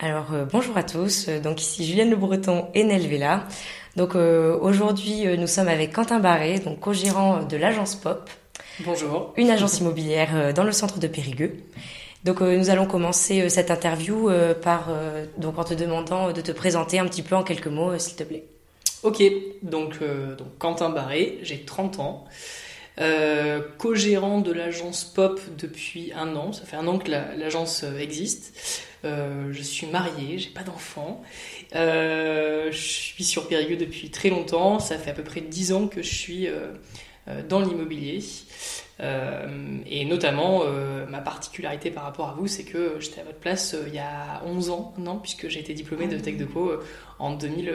Alors euh, bonjour à tous, donc ici Julienne Le Breton et Nelvela. Donc euh, aujourd'hui, euh, nous sommes avec Quentin Barré, donc co-gérant de l'agence Pop. Bonjour. Une agence immobilière euh, dans le centre de Périgueux. Donc nous allons commencer cette interview par donc en te demandant de te présenter un petit peu en quelques mots, s'il te plaît. Ok, donc, donc Quentin Barré, j'ai 30 ans. Co-gérant de l'agence Pop depuis un an. Ça fait un an que l'agence existe. je suis marié, j'ai pas d'enfant euh, je suis sur Périgueux depuis très longtemps. Ça fait à peu près 10 ans que je suis euh, euh, dans l'immobilier. et notamment, ma particularité par rapport à vous, c'est que j'étais à votre place il y a 11 ans, non, puisque j'ai été diplômée de Tech Deco en 2000,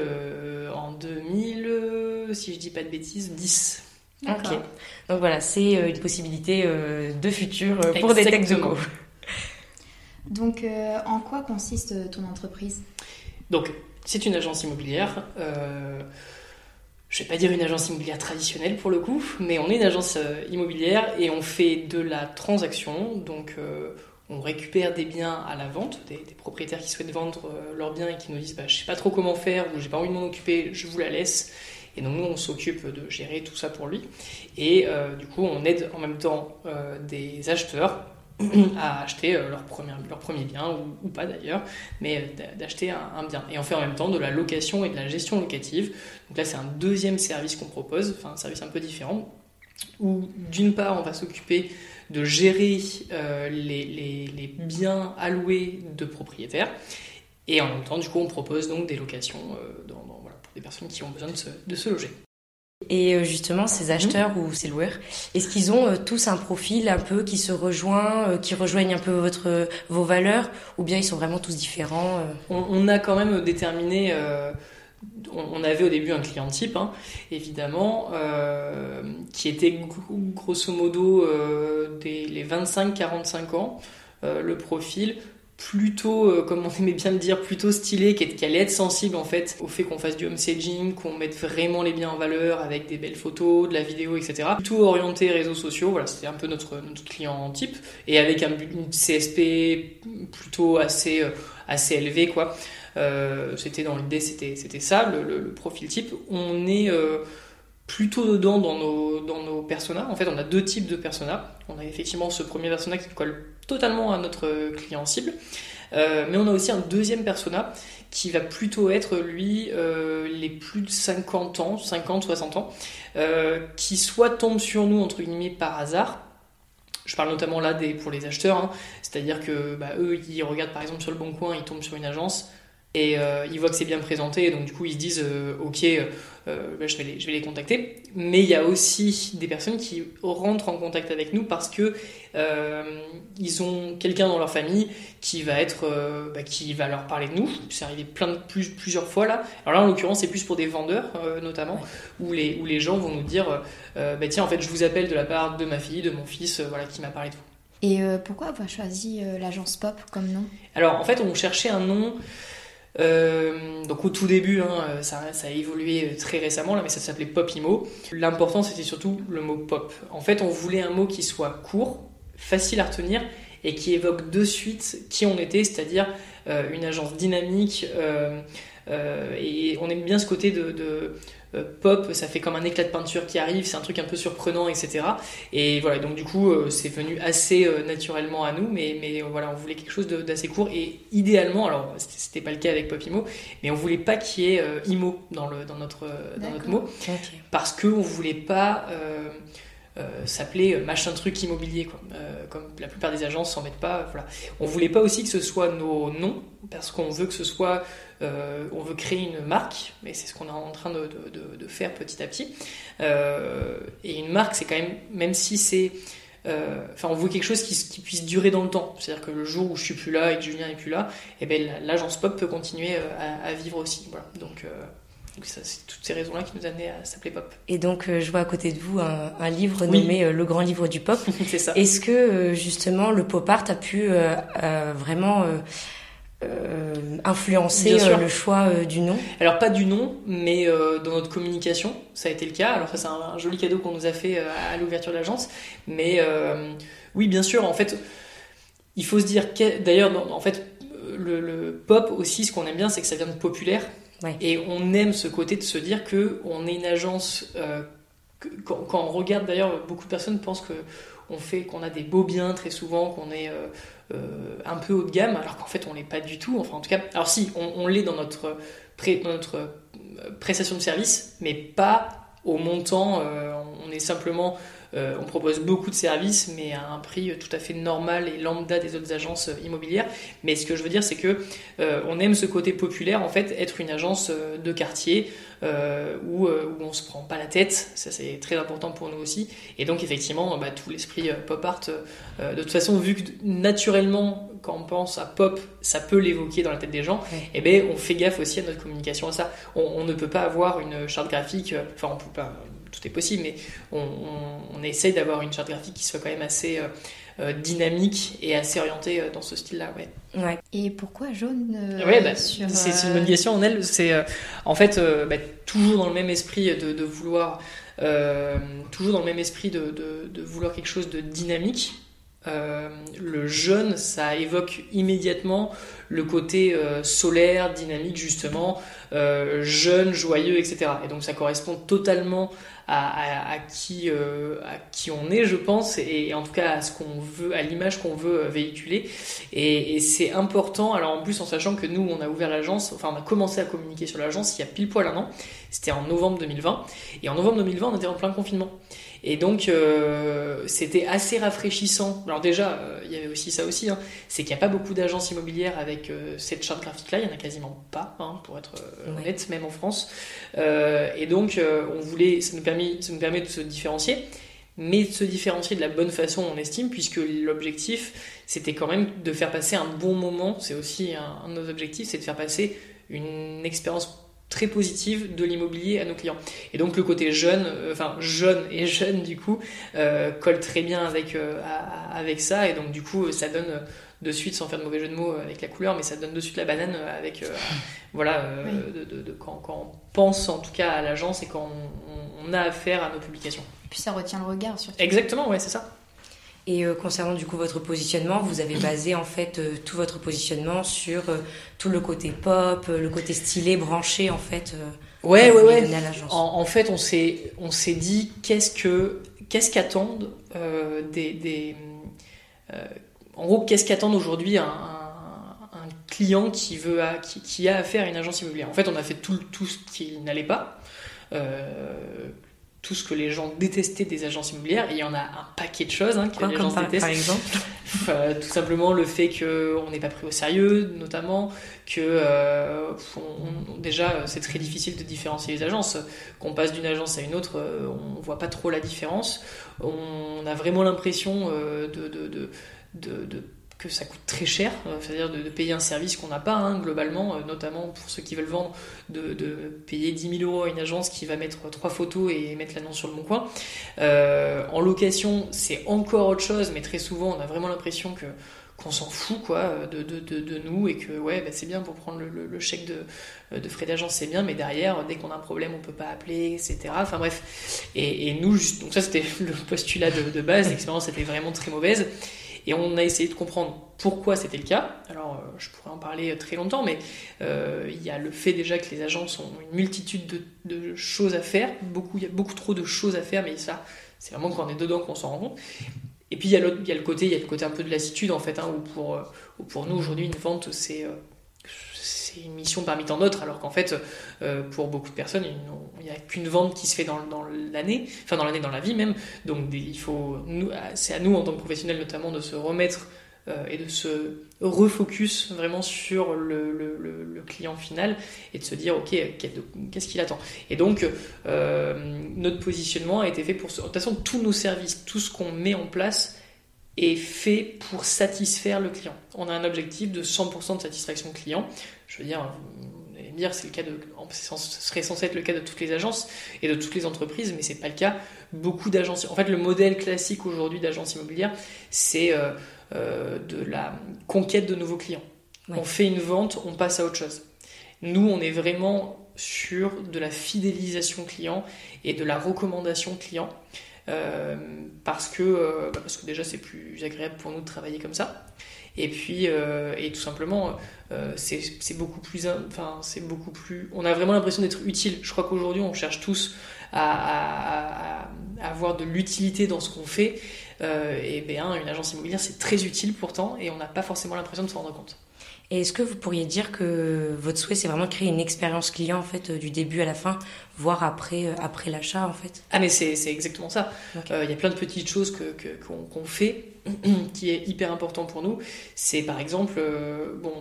en 2000, si je dis pas de bêtises, 10. Ok. Donc voilà, c'est une possibilité de futur pour des Tech Deco. Donc, en quoi consiste ton entreprise? Donc, c'est une agence immobilière. Euh, je vais pas dire une agence immobilière traditionnelle pour le coup, mais on est une agence euh, immobilière et on fait de la transaction. Donc, euh, on récupère des biens à la vente, des, propriétaires qui souhaitent vendre euh, leurs biens et qui nous disent bah, je sais pas trop comment faire ou j'ai pas envie de m'en occuper, je vous la laisse. Et donc nous, on s'occupe de gérer tout ça pour lui. Et du coup, on aide en même temps des acheteurs à acheter euh, leur premier, leur premier bien, ou, pas d'ailleurs, mais euh, d'acheter un, bien. Et on fait en même temps de la location et de la gestion locative. Donc là, c'est un deuxième service qu'on propose, enfin un service un peu différent, où d'une part, on va s'occuper de gérer euh, les, les, les, biens alloués de propriétaires, et en même temps, du coup, on propose donc des locations dans, des personnes qui ont besoin de se, de se loger. Et euh, justement, ces acheteurs ou ces loueurs, est-ce qu'ils ont euh, tous un profil un peu qui se rejoint, euh, qui rejoignent un peu votre, vos valeurs, ou bien ils sont vraiment tous différents on, a quand même déterminé, on, avait au début un client type, hein, évidemment, qui était grosso modo des, les 25-45 ans, le profil plutôt, euh, comme on aimait bien le dire, plutôt stylé, qui, allait être sensible en fait au fait qu'on fasse du home staging, qu'on mette vraiment les biens en valeur avec des belles photos, de la vidéo, etc. Plutôt orienté réseaux sociaux, voilà, c'était un peu notre, notre client type, et avec un, une CSP plutôt assez, euh, assez élevé, quoi. Euh, c'était dans l'idée, c'était, ça, le, profil type. On est plutôt dedans dans nos, dans nos personas. En fait, on a deux types de personas. On a effectivement ce premier persona qui colle totalement à notre client cible. Euh, mais on a aussi un deuxième persona qui va plutôt être, lui, euh, les plus de 50 ans, 50, 60 ans, euh, qui soit tombe sur nous, entre guillemets, par hasard. Je parle notamment là des, pour les acheteurs, hein. c'est-à-dire que bah, eux, ils regardent par exemple sur le bon coin, ils tombent sur une agence, et ils voient que c'est bien présenté, donc du coup ils se disent ok, euh, bah, je, vais les, je vais les contacter. Mais il y a aussi des personnes qui rentrent en contact avec nous parce que ils ont quelqu'un dans leur famille qui va être, bah, qui va leur parler de nous. C'est arrivé plein de, plus, plusieurs fois là. Alors là en l'occurrence c'est plus pour des vendeurs notamment où les où les gens vont nous dire bah tiens en fait je vous appelle de la part de ma fille, de mon fils, voilà qui m'a parlé de vous. Et pourquoi avoir choisi l'agence Pop comme nom? Alors en fait on cherchait un nom. Euh, donc au tout début, hein, ça, ça, a évolué très récemment, là, mais ça s'appelait Pop Imo. L'important, c'était surtout le mot pop. En fait, on voulait un mot qui soit court, facile à retenir et qui évoque de suite qui on était, c'est-à-dire euh, une agence dynamique. Euh, euh et on aime bien ce côté de, euh, pop, ça fait comme un éclat de peinture qui arrive, c'est un truc un peu surprenant, etc. Et voilà, donc du coup, euh, c'est venu assez euh, naturellement à nous, mais, mais voilà, on voulait quelque chose d'assez court et idéalement, alors c'était pas le cas avec Popimo, mais on voulait pas qu'il y ait IMO dans, le, dans, notre, dans notre mot, parce qu'on voulait pas. s'appeler machin truc immobilier quoi. comme la plupart des agences s'en mettent pas voilà on voulait pas aussi que ce soit nos noms parce qu'on veut que ce soit euh, on veut créer une marque, mais c'est ce qu'on est en train de, faire petit à petit. Euh, et une marque, c'est quand même, même si c'est. Euh, enfin, on veut quelque chose qui, puisse durer dans le temps. C'est-à-dire que le jour où je suis plus là et que Julien n'est plus là, et eh ben, l'agence pop peut continuer à, vivre aussi. Voilà. Donc, Donc c'est toutes ces raisons-là qui nous amenaient à s'appeler Pop. Et donc je vois à côté de vous un, livre nommé Le Grand Livre du Pop. c'est ça. Est-ce que justement le pop art a pu vraiment influencer le choix du nom Alors pas du nom, mais dans notre communication, ça a été le cas. Alors ça c'est un, joli cadeau qu'on nous a fait à l'ouverture de l'agence. Mais oui, bien sûr, en fait, il faut se dire, d'ailleurs, en fait, le, pop aussi, ce qu'on aime bien, c'est que ça vient de populaire. Et on aime ce côté de se dire que on est une agence. Euh, quand, on regarde, d'ailleurs, beaucoup de personnes pensent que on fait qu'on a des beaux biens très souvent, qu'on est euh, euh, un peu haut de gamme, alors qu'en fait on l'est pas du tout. Enfin, en tout cas, alors si, on, l'est dans notre, notre prestation de service, mais pas au montant. on est simplement euh, on propose beaucoup de services, mais à un prix tout à fait normal et lambda des autres agences immobilières. Mais ce que je veux dire, c'est que euh, on aime ce côté populaire, en fait, être une agence euh, de quartier où, où on se prend pas la tête. Ça, c'est très important pour nous aussi. Et donc, effectivement, bah, tout l'esprit pop art, de toute façon, vu que naturellement, quand on pense à pop, ça peut l'évoquer dans la tête des gens, et eh ben, on fait gaffe aussi à notre communication à ça. On, on ne peut pas avoir une charte graphique, enfin, on peut pas tout est possible, mais on, essaye d'avoir une charte graphique qui soit quand même assez euh, euh, dynamique et assez orientée euh, dans ce style-là. Ouais. Et pourquoi jaune bah, C'est une bonne question. En elle, c'est en fait bah, toujours dans le même esprit de, vouloir, toujours dans le même esprit de, de, vouloir quelque chose de dynamique. Le jaune, ça évoque immédiatement le côté solaire, dynamique justement, jeune, joyeux, etc. Et donc ça correspond totalement à, qui, euh, on est, je pense, et, en tout cas à ce qu'on veut, à l'image qu'on veut euh, véhiculer. Et, c'est important. Alors en plus, en sachant que nous, on a ouvert l'agence, enfin on a commencé à communiquer sur l'agence il y a pile poil un an. C'était en novembre 2020. Et en novembre 2020, on était en plein confinement. Et donc, euh, c'était assez rafraîchissant. Alors déjà, euh, il y avait aussi ça aussi, hein, c'est qu'il n'y a pas beaucoup d'agences immobilières avec euh, cette charte graphique-là, il n'y en a quasiment pas, hein, pour être honnête, même en France. et donc, on voulait, ça nous, permet, ça nous permet de se différencier, mais de se différencier de la bonne façon, on estime, puisque l'objectif, c'était quand même de faire passer un bon moment. C'est aussi un, un de nos objectifs, c'est de faire passer une expérience très positive de l'immobilier à nos clients. Et donc le côté jeune, euh, enfin jeune et jeune du coup, euh, colle très bien avec, euh, avec ça. Et donc du coup, ça donne de suite, sans faire de mauvais jeu de mots avec la couleur, mais ça donne de suite la banane avec, voilà, de, quand, quand, on pense en tout cas à l'agence et quand on, on, a affaire à nos publications. Et puis ça retient le regard surtout. Exactement, ouais, c'est ça. Et euh, concernant du coup votre positionnement, vous avez basé en fait euh, tout votre positionnement sur euh, tout le côté pop, le côté stylé, branché en fait. ouais, ouais, ouais. En, en, fait, on s'est on s'est dit qu'est-ce que qu'est-ce qu'attendent des, des en gros qu'est-ce qu'attendent aujourd'hui un, un, client qui veut qui, qui, a affaire à une agence immobilière? En fait, on a fait tout tout ce qui n'allait pas tout ce que les gens détestaient des agences immobilières, et il y en a un paquet de choses hein, que les gens détestent. Par exemple euh, Tout simplement le fait qu'on n'est pas pris au sérieux, notamment, que euh, déjà c'est très difficile de différencier les agences. Qu'on passe d'une agence à une autre, euh, on voit pas trop la différence. On a vraiment l'impression de, de, de, de que ça coûte très cher, euh, c'est-à-dire de, payer un service qu'on n'a pas, hein, globalement, euh, notamment pour ceux qui veulent vendre, de, payer 10 000 euros à une agence qui va mettre trois photos et mettre l'annonce sur le bon coin. Euh, en location, c'est encore autre chose, mais très souvent, on a vraiment l'impression que qu'on s'en fout quoi de, de, nous et que ouais bah, c'est bien pour prendre le, chèque de, de frais d'agence c'est bien mais derrière dès qu'on a un problème on peut pas appeler etc enfin bref. Et, et nous donc ça c'était le postulat de, base. L'expérience était vraiment très mauvaise et on a essayé de comprendre pourquoi c'était le cas. Alors, euh, je pourrais en parler très longtemps, mais euh, il y a le fait déjà que les agences ont une multitude de, choses à faire. Beaucoup, il y a beaucoup trop de choses à faire, mais ça, c'est vraiment quand on est dedans qu'on s'en rend compte. Et puis il y, a y a le côté, il y a le côté un peu de lassitude en fait, hein, où, pour, euh, pour nous aujourd'hui une vente c'est c'est une mission parmi tant d'autres, alors qu'en fait, euh, pour beaucoup de personnes, il n'y a qu'une vente qui se fait dans, l'année, enfin dans l'année, dans la vie même. Donc il faut, c'est à nous en tant que professionnels notamment de se remettre euh, et de se refocus vraiment sur le, client final et de se dire ok qu'est-ce qu'il attend et donc euh, notre positionnement a été fait pour de toute façon tous nos services tout ce qu'on met en place est fait pour satisfaire le client. On a un objectif de 100% de satisfaction client. Je veux dire, me dire, c'est le cas de, ce serait censé être le cas de toutes les agences et de toutes les entreprises, mais c'est pas le cas. Beaucoup d'agences, en fait, le modèle classique aujourd'hui d'agence immobilière, c'est euh, euh, de la conquête de nouveaux clients. On fait une vente, on passe à autre chose. Nous, on est vraiment sur de la fidélisation client et de la recommandation client. Euh, parce, que, parce que déjà c'est plus agréable pour nous de travailler comme ça. Et puis, euh, et tout simplement, euh, c'est beaucoup plus, enfin, c'est beaucoup plus. On a vraiment l'impression d'être utile. Je crois qu'aujourd'hui, on cherche tous à, avoir de l'utilité dans ce qu'on fait. Euh, et bien, une agence immobilière, c'est très utile pourtant, et on n'a pas forcément l'impression de se rendre compte. Et est-ce que vous pourriez dire que votre souhait, c'est vraiment de créer une expérience client en fait du début à la fin, voire après, après l'achat en fait? Ah mais c'est exactement ça. Il y a plein de petites choses que qu'on fait qui est hyper important pour nous, c'est par exemple, euh, bon,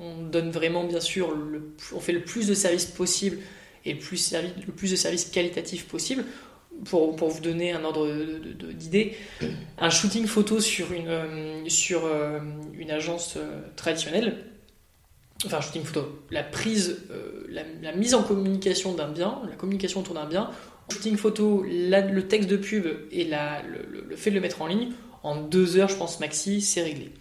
on, donne vraiment bien sûr, le, on fait le plus de services possible et le plus, le plus de services qualitatifs possible. Pour, pour, vous donner un ordre d'idée, un shooting photo sur une, euh, sur, euh, une agence traditionnelle, enfin un shooting photo, la prise, la, mise en communication d'un bien, la communication autour d'un bien, shooting photo, le texte de pub et la, le, fait de le mettre en ligne, en deux heures, je pense, maxi, c'est réglé.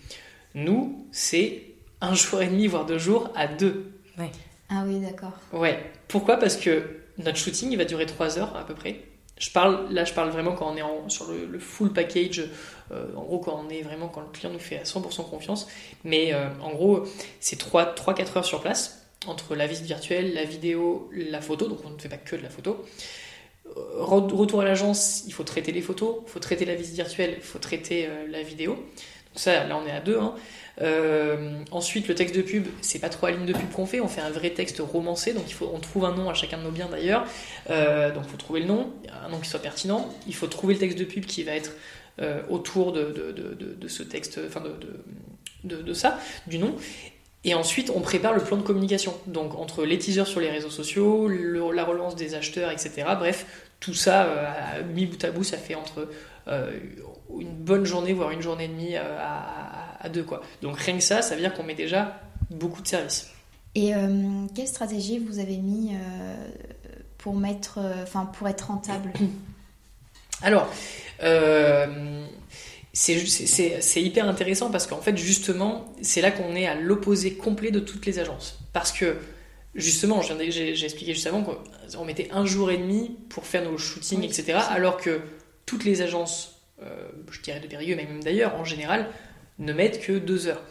Nous, c'est un jour et demi, voire deux jours à deux. Ouais. Ah oui, d'accord. Ouais. Pourquoi? Parce que notre shooting, il va durer trois heures à peu près. Je parle, là, je parle vraiment quand on est sur le, full package, euh, en gros, quand on est vraiment, quand le client nous fait à 100% confiance. Mais euh, en gros, c'est 3-4 heures sur place, entre la visite virtuelle, la vidéo, la photo, donc on ne fait pas que de la photo retour à l'agence, il faut traiter les photos, il faut traiter la visite virtuelle, il faut traiter euh, la vidéo. Donc ça, là on est à deux. Hein. Euh, ensuite, le texte de pub, c'est pas trois lignes de pub qu'on fait, on fait un vrai texte romancé, donc il faut, on trouve un nom à chacun de nos biens d'ailleurs. Euh, donc il faut trouver le nom, un nom qui soit pertinent. Il faut trouver le texte de pub qui va être autour de, de, ce texte, enfin de, ça, du nom. Et ensuite, on prépare le plan de communication. Donc, entre les teasers sur les réseaux sociaux, la relance des acheteurs, etc. Bref, tout ça, euh, mis bout à bout, ça fait entre euh, une bonne journée, voire une journée et demie euh, à, deux. Quoi. Donc, rien que ça, ça veut dire qu'on met déjà beaucoup de services. Et quelle stratégie vous avez mis pour, mettre, enfin pour être rentable? Alors, c'est hyper intéressant parce qu'en fait, justement, c'est là qu'on est à l'opposé complet de toutes les agences. Parce que, justement, j'ai expliqué juste avant qu'on mettait un jour et demi pour faire nos shootings, etc. Alors que toutes les agences, euh, je dirais de Périgueux, mais même d'ailleurs, en général, ne mettent que deux heures.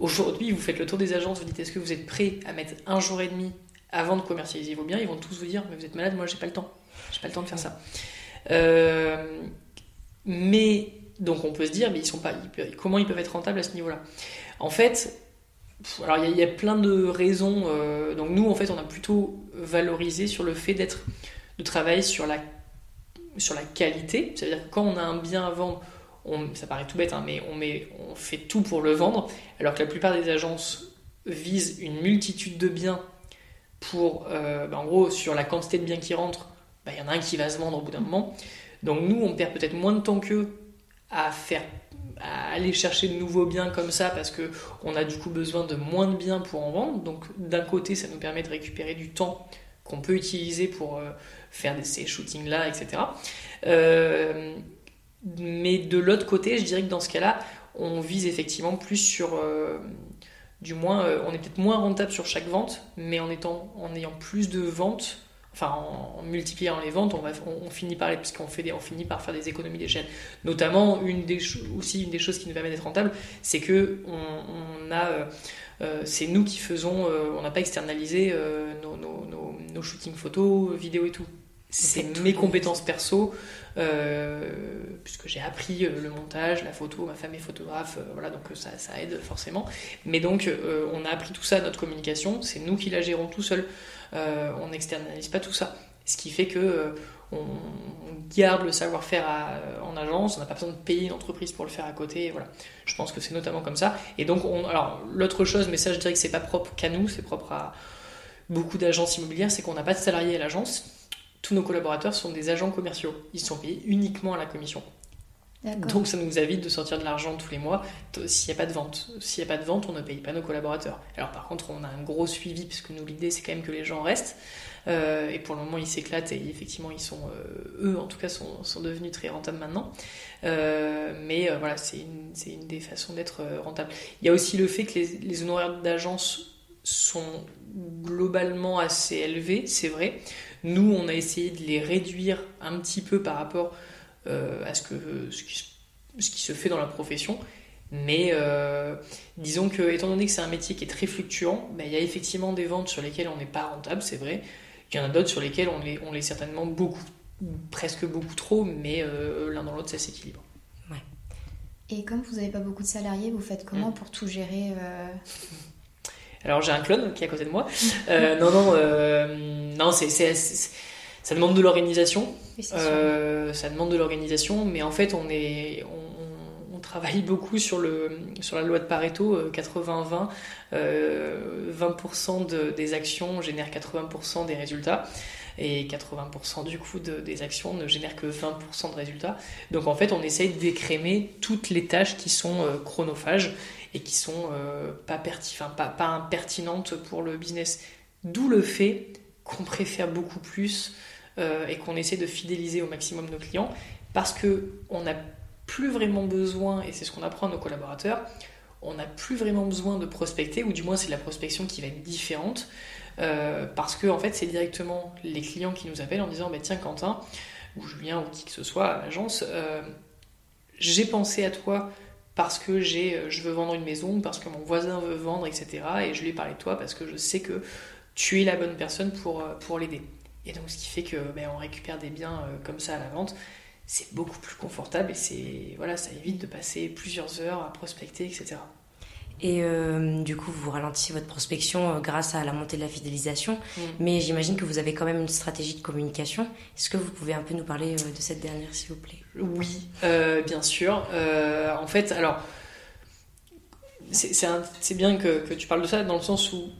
Aujourd'hui, vous faites le tour des agences, vous dites est-ce que vous êtes prêt à mettre un jour et demi avant de commercialiser vos biens? Ils vont tous vous dire mais vous êtes malade, moi j'ai pas le temps. J'ai pas le temps de faire ça. Euh, mais donc on peut se dire, mais ils sont pas, comment ils peuvent être rentables à ce niveau-là? En fait, alors il y, a plein de raisons. Euh, donc nous, en fait, on a plutôt valorisé sur le fait d'être, de travailler sur la, sur la qualité. C'est-à-dire quand on a un bien à vendre, ça paraît tout bête, hein, mais on, met, on fait tout pour le vendre, alors que la plupart des agences visent une multitude de biens pour, euh, bah, en gros, sur la quantité de biens qui rentrent, bah, il y en a un qui va se vendre au bout d'un moment. Donc nous, on perd peut-être moins de temps qu'eux à faire à aller chercher de nouveaux biens comme ça parce que on a du coup besoin de moins de biens pour en vendre. Donc d'un côté, ça nous permet de récupérer du temps qu'on peut utiliser pour euh, faire ces shootings là, etc. mais de l'autre côté, je dirais que dans ce cas-là, on vise effectivement plus sur, euh, du moins, on est peut-être moins rentable sur chaque vente, mais en étant, en ayant plus de ventes enfin en, multipliant les ventes, on, va, on, finit par parce fait des, on finit par faire des économies d'échelle. Notamment une des aussi une des choses qui nous permet d'être rentable, c'est que on, euh, euh, c'est nous qui faisons, euh, on n'a pas externalisé nos, nos, shootings photos, vidéos et tout. C'est mes compétences perso, puisque j'ai appris le montage, la photo, ma femme est photographe, voilà, donc ça, ça, aide forcément. Mais donc, on a appris tout ça à notre communication, c'est nous qui la gérons tout seul. Euh, on n'externalise pas tout ça. Ce qui fait que euh, on garde le savoir-faire euh, en agence, on n'a pas besoin de payer une entreprise pour le faire à côté. Voilà. Je pense que c'est notamment comme ça. Et donc, alors l'autre chose, mais ça je dirais que c'est pas propre qu'à nous, c'est propre à beaucoup d'agences immobilières, c'est qu'on n'a pas de salariés à l'agence. Tous nos collaborateurs sont des agents commerciaux. Ils sont payés uniquement à la commission. Donc ça nous évite de sortir de l'argent tous les mois s'il n'y a pas de vente. S'il n'y a pas de vente, on ne paye pas nos collaborateurs. Alors par contre, on a un gros suivi puisque nous l'idée c'est quand même que les gens restent. Euh, et pour le moment, ils s'éclatent et effectivement, ils sont, euh, eux en tout cas, sont, sont, devenus très rentables maintenant. Euh, mais voilà, c'est une, une, des façons d'être rentable. Il y a aussi le fait que les, les honoraires d'agence sont globalement assez élevés, c'est vrai. Nous, on a essayé de les réduire un petit peu par rapport à ce, que, ce qui, ce, qui, se fait dans la profession. Mais disons que, étant donné que c'est un métier qui est très fluctuant, ben, il y a effectivement des ventes sur lesquelles on n'est pas rentable, c'est vrai. Il y en a d'autres sur lesquels on les, on les certainement beaucoup, presque beaucoup trop, mais euh, l'un dans l'autre, ça s'équilibre. Ouais. Et comme vous n'avez pas beaucoup de salariés, vous faites comment mm. pour tout gérer euh Alors j'ai un clone qui est à côté de moi. Euh, non, non, non, c'est, ça demande de l'organisation. ça demande de l'organisation, mais en fait, on est, travaille beaucoup sur, le, sur la loi de Pareto, 80-20. Euh, 20% euh, des actions génèrent 80% des résultats et 80% du coup des actions ne génèrent que 20% de résultats. Donc en fait, on essaye d'écrémer toutes les tâches qui sont euh, chronophages et qui sont pas, pas, pas impertinentes pour le business. D'où le fait qu'on préfère beaucoup plus et qu'on essaie de fidéliser au maximum nos clients parce que on a plus vraiment besoin, et c'est ce qu'on apprend à nos collaborateurs, on n'a plus vraiment besoin de prospecter, ou du moins c'est la prospection qui va être différente, euh, parce que en fait c'est directement les clients qui nous appellent en disant bah, tiens Quentin, ou Julien, ou qui que ce soit à l'agence, euh, j'ai pensé à toi parce que j'ai, euh, je veux vendre une maison, parce que mon voisin veut vendre, etc. Et je lui ai parlé de toi parce que je sais que tu es la bonne personne pour, pour l'aider. Et donc ce qui fait que ben, on récupère des biens comme ça à la vente c'est beaucoup plus confortable et c'est voilà, ça évite de passer plusieurs heures à prospecter, etc. Et euh, du coup, vous ralentissez votre prospection euh, grâce à la montée de la fidélisation. Mm. Mais j'imagine que vous avez quand même une stratégie de communication. Est-ce que vous pouvez un peu nous parler euh, de cette dernière, s'il vous plaît? Oui, bien sûr. en fait, alors, c'est bien que, que, tu parles de ça dans le sens où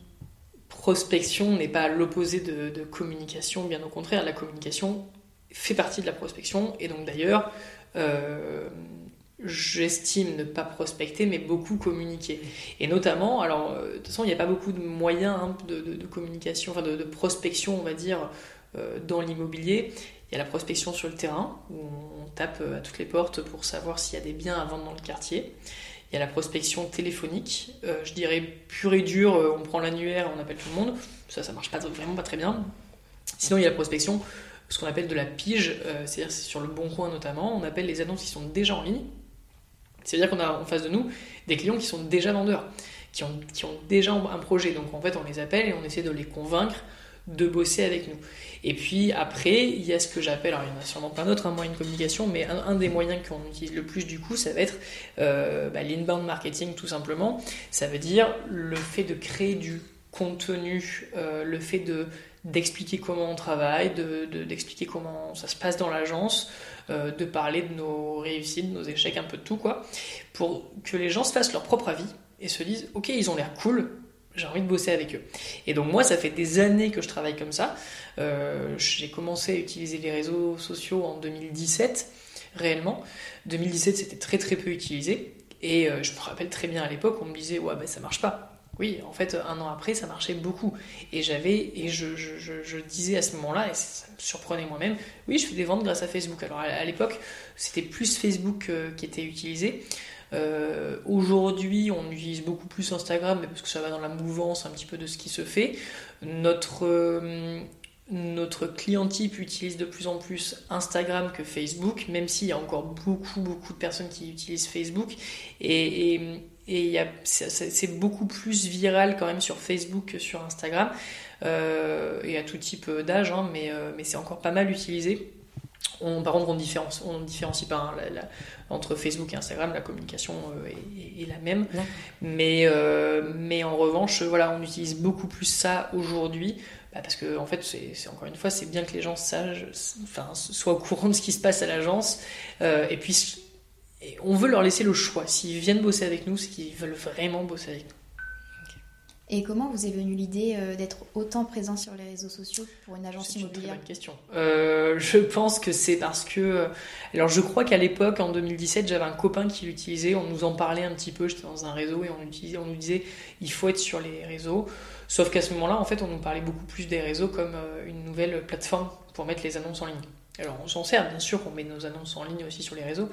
prospection n'est pas l'opposé de, de communication. Bien au contraire, la communication fait partie de la prospection. Et donc d'ailleurs, euh, j'estime ne pas prospecter, mais beaucoup communiquer. Et notamment, alors euh, de toute façon, il n'y a pas beaucoup de moyens hein, de, communication, enfin de, prospection, on va dire, euh, dans l'immobilier. Il y a la prospection sur le terrain, où on tape à toutes les portes pour savoir s'il y a des biens à vendre dans le quartier. Il y a la prospection téléphonique, je dirais pure et dure, on prend l'annuaire, on appelle tout le monde. Ça, ça marche pas, vraiment pas très bien. Sinon, il y a la prospection ce qu'on appelle de la pige, euh, c'est-à-dire sur le bon coin notamment, on appelle les annonces qui sont déjà en ligne. C'est-à-dire qu'on a en face de nous des clients qui sont déjà vendeurs, qui ont, qui ont déjà un projet. Donc en fait, on les appelle et on essaie de les convaincre de bosser avec nous. Et puis après, il y a ce que j'appelle, alors il y en a sûrement plein d'autres, un moyen de communication, mais un, des moyens qu'on utilise le plus du coup, ça va être euh, bah, l'inbound marketing tout simplement. Ça veut dire le fait de créer du contenu, euh, le fait de d'expliquer comment on travaille, d'expliquer de, comment ça se passe dans l'agence, euh, de parler de nos réussites, de nos échecs, un peu de tout, quoi, pour que les gens se fassent leur propre avis et se disent, ok, ils ont l'air cool, j'ai envie de bosser avec eux. Et donc moi, ça fait des années que je travaille comme ça. Euh, j'ai commencé à utiliser les réseaux sociaux en 2017, réellement. 2017, c'était très très peu utilisé. Et euh, je me rappelle très bien à l'époque, on me disait, ouais, ben ça marche pas oui, en fait, un an après, ça marchait beaucoup. Et j'avais, et je, disais à ce moment-là, et ça me surprenait moi-même, oui, je fais des ventes grâce à Facebook. Alors à, l'époque, c'était plus Facebook euh, qui était utilisé. Euh, aujourd'hui, on utilise beaucoup plus Instagram, mais parce que ça va dans la mouvance un petit peu de ce qui se fait. Notre, euh, client type utilise de plus en plus Instagram que Facebook, même s'il y a encore beaucoup, beaucoup de personnes qui utilisent Facebook. C'est beaucoup plus viral quand même sur Facebook que sur Instagram, euh, et à tout type d'âge, hein, mais, euh, mais c'est encore pas mal utilisé. On, par contre, on différencie, on différencie pas hein, entre Facebook et Instagram, la communication euh, est, la même. Mais, mais en revanche, voilà, on utilise beaucoup plus ça aujourd'hui. Bah, parce que en fait, c'est encore une fois, c'est bien que les gens sachent, enfin, soient au courant de ce qui se passe à l'agence, et puis on veut leur laisser le choix. S'ils viennent bosser avec nous, c'est qu'ils veulent vraiment bosser avec nous. Et comment vous est venue l'idée euh, d'être autant présent sur les réseaux sociaux pour une agence C'est une très immobilière bonne question. Euh, je pense que c'est parce que. Alors, je crois qu'à l'époque, en 2017, j'avais un copain qui l'utilisait. On nous en parlait un petit peu. J'étais dans un réseau et on, utilisait, on nous disait il faut être sur les réseaux. Sauf qu'à ce moment-là, en fait, on nous parlait beaucoup plus des réseaux comme euh, une nouvelle plateforme pour mettre les annonces en ligne. Alors, on s'en sert, bien sûr, on met nos annonces en ligne aussi sur les réseaux.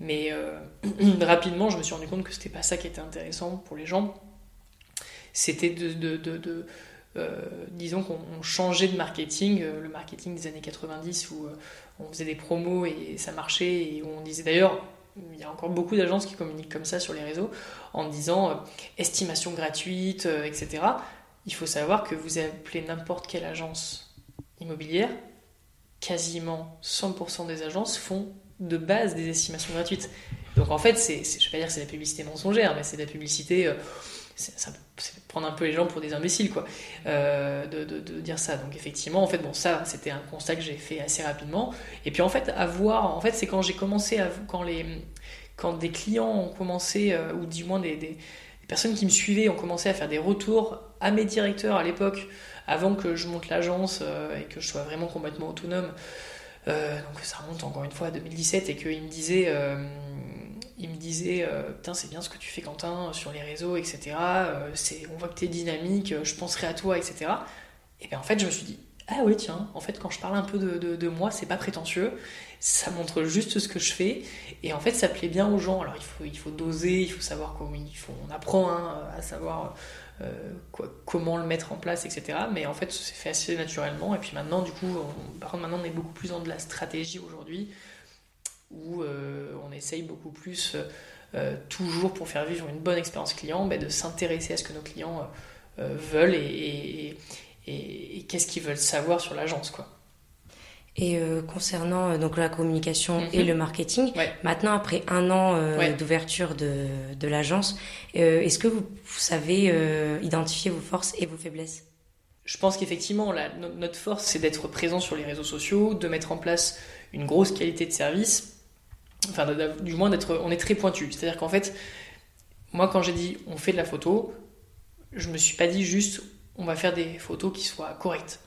Mais euh, rapidement, je me suis rendu compte que c'était pas ça qui était intéressant pour les gens c'était de, de, de, euh, disons qu'on changeait de marketing, euh, le marketing des années 90 où on faisait des promos et ça marchait et où on disait d'ailleurs il y a encore beaucoup d'agences qui communiquent comme ça sur les réseaux en disant estimation gratuite, etc. Il faut savoir que vous appelez n'importe quelle agence immobilière, quasiment 100% des agences font de base des estimations gratuites. Donc en fait, c'est, je vais pas dire c'est la publicité mensongère, mais c'est la publicité c'est prendre un peu les gens pour des imbéciles, quoi, euh, de, dire ça. Donc effectivement, en fait, bon, ça, c'était un constat que j'ai fait assez rapidement. Et puis en fait, à voir, en fait, c'est quand j'ai commencé à, quand les, quand des clients ont commencé, euh, ou du moins des, des, personnes qui me suivaient ont commencé à faire des retours à mes directeurs à l'époque, avant que je monte l'agence euh, et que je sois vraiment complètement autonome. Donc ça remonte encore une fois à 2017 et qu'ils me disaient il me disait euh, Putain, c'est bien ce que tu fais, Quentin, sur les réseaux, etc. Euh, c'est, on voit que tu es dynamique, je penserai à toi, etc. Et bien en fait, je me suis dit Ah oui, tiens, en fait, quand je parle un peu de, de, moi, c'est pas prétentieux, ça montre juste ce que je fais. Et en fait, ça plaît bien aux gens. Alors, il faut, il faut doser, il faut savoir comment il faut. On apprend hein, à savoir. Euh, comment le mettre en place, etc. Mais en fait, c'est fait assez naturellement. Et puis maintenant, du coup, par contre, maintenant, on est beaucoup plus dans de la stratégie aujourd'hui où euh, on essaye beaucoup plus, euh, toujours pour faire vivre une bonne expérience client, bah, de s'intéresser à ce que nos clients veulent et, qu'est-ce qu'ils veulent savoir sur l'agence. quoi. Et concernant donc la communication et mhm. le marketing, maintenant après un an d'ouverture de, de l'agence, est-ce que vous, savez identifier vos forces et vos faiblesses? Je pense qu'effectivement, notre force, c'est d'être présent sur les réseaux sociaux, de mettre en place une grosse qualité de service enfin du moins d'être, on est très pointu. C'est-à-dire qu'en fait, moi quand j'ai dit on fait de la photo, je me suis pas dit juste on va faire des photos qui soient correctes.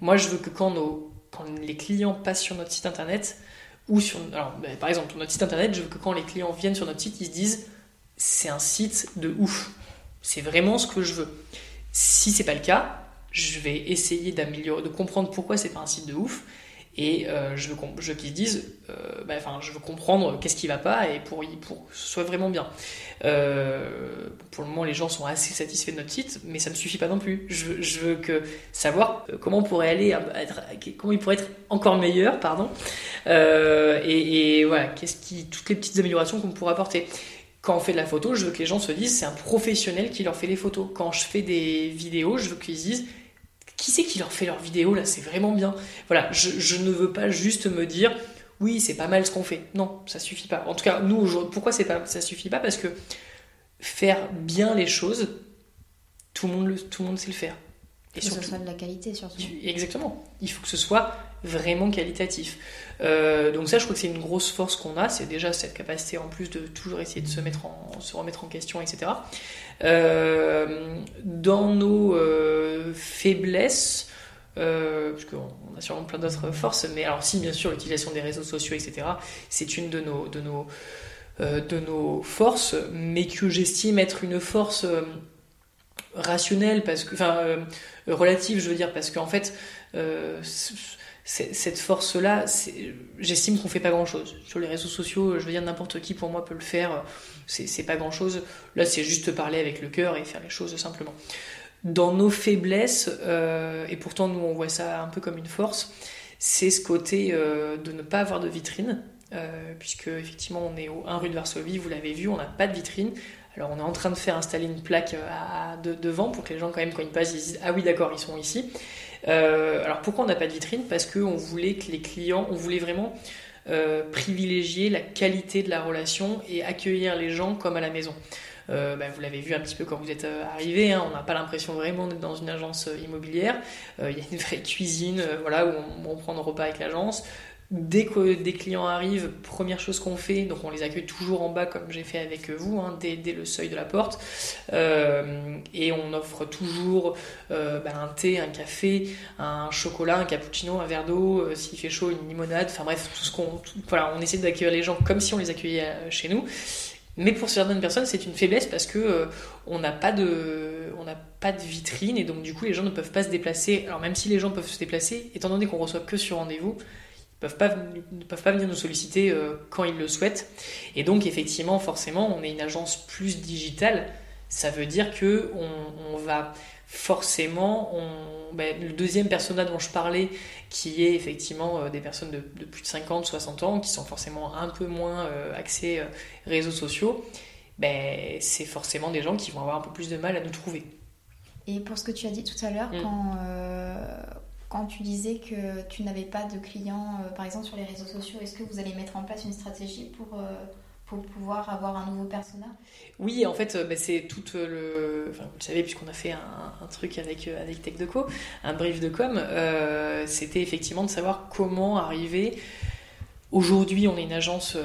Moi je veux que quand, nos, quand les clients passent sur notre site internet, ou sur, alors ben, par exemple notre site internet, je veux que quand les clients viennent sur notre site, ils se disent c'est un site de ouf. C'est vraiment ce que je veux. Si c'est pas le cas, je vais essayer d'améliorer, de comprendre pourquoi c'est pas un site de ouf et euh, je veux, qu'ils se disent, euh, bah, enfin, je veux comprendre qu'est-ce qui va pas et pour, pour que ce soit vraiment bien. Euh, pour le moment, les gens sont assez satisfaits de notre site, mais ça ne suffit pas non plus. Je, veux que savoir comment on pourrait aller, être, comment il pourrait être encore meilleur, pardon. Et, et, voilà, qu'est-ce qui, toutes les petites améliorations qu'on pourrait apporter quand on fait de la photo, je veux que les gens se disent c'est un professionnel qui leur fait les photos. Quand je fais des vidéos, je veux qu'ils se disent qui c'est qui leur fait leurs vidéos là C'est vraiment bien. Voilà, je, ne veux pas juste me dire oui, c'est pas mal ce qu'on fait. Non, ça suffit pas. En tout cas, nous aujourd'hui, pourquoi c'est pas ça suffit pas? Parce que faire bien les choses, tout le monde le, tout le monde sait le faire. Et que ce soit de la qualité surtout. Exactement. Il faut que ce soit vraiment qualitatif. Euh, donc ça, je crois que c'est une grosse force qu'on a. C'est déjà cette capacité en plus de toujours essayer de se mettre en, se remettre en question, etc. Euh, dans nos euh, faiblesses, parce qu'on a sûrement plein d'autres forces, mais alors si bien sûr l'utilisation des réseaux sociaux, etc. C'est une de nos de nos de nos forces, mais que j'estime être une force rationnelle parce que enfin euh, relative je veux dire parce qu'en fait euh, cette force là j'estime qu'on fait pas grand chose sur les réseaux sociaux je veux dire n'importe qui pour moi peut le faire c'est pas grand chose là c'est juste parler avec le cœur et faire les choses simplement. Dans nos faiblesses euh, et pourtant nous on voit ça un peu comme une force c'est ce côté de ne pas avoir de vitrine puisque effectivement on est au 1 rue de Varsovie vous l'avez vu on n'a pas de vitrine. Alors on est en train de faire installer une plaque euh, devant pour que les gens quand même quand ils passent ils disent ah oui d'accord ils sont ici. Euh, alors pourquoi on n'a pas de vitrine? Parce qu'on voulait que les clients, on voulait vraiment euh, privilégier la qualité de la relation et accueillir les gens comme à la maison. Bah, vous l'avez vu un petit peu quand vous êtes arrivé, hein, on n'a pas l'impression vraiment d'être dans une agence immobilière. Il y a une vraie cuisine, voilà, où on, on, prend nos repas avec l'agence Dès que des clients arrivent, première chose qu'on fait, donc on les accueille toujours en bas comme j'ai fait avec vous, hein, dès, le seuil de la porte, euh, et on offre toujours euh, bah, un thé, un café, un chocolat, un cappuccino, un verre d'eau, euh, s'il fait chaud, une limonade, enfin bref, ce qu'on, voilà, on essaie d'accueillir les gens comme si on les accueillait chez nous. Mais pour certaines personnes, c'est une faiblesse parce que on n'a pas de, on n'a pas de vitrine et donc du coup les gens ne peuvent pas se déplacer. Alors même si les gens peuvent se déplacer, étant donné qu'on reçoit que sur rendez-vous, peuvent pas, ne peuvent pas venir nous solliciter euh, quand ils le souhaitent. Et donc, effectivement, forcément, on est une agence plus digitale. Ça veut dire que on, va forcément, on, ben, le deuxième persona dont je parlais, qui est effectivement euh, des personnes de, plus de 50, 60 ans, qui sont forcément un peu moins euh, axés réseaux sociaux, ben, c'est forcément des gens qui vont avoir un peu plus de mal à nous trouver. Et pour ce que tu as dit tout à l'heure, mm. quand, quand tu disais que tu n'avais pas de clients, euh, par exemple sur les réseaux sociaux, est-ce que vous allez mettre en place une stratégie pour, euh, pour pouvoir avoir un nouveau persona? Oui, en fait, euh, bah, c'est tout le. Vous le savez, puisqu'on a fait un, truc avec, avec TechDeco, un brief de com, c'était effectivement de savoir comment arriver. Aujourd'hui, on est une agence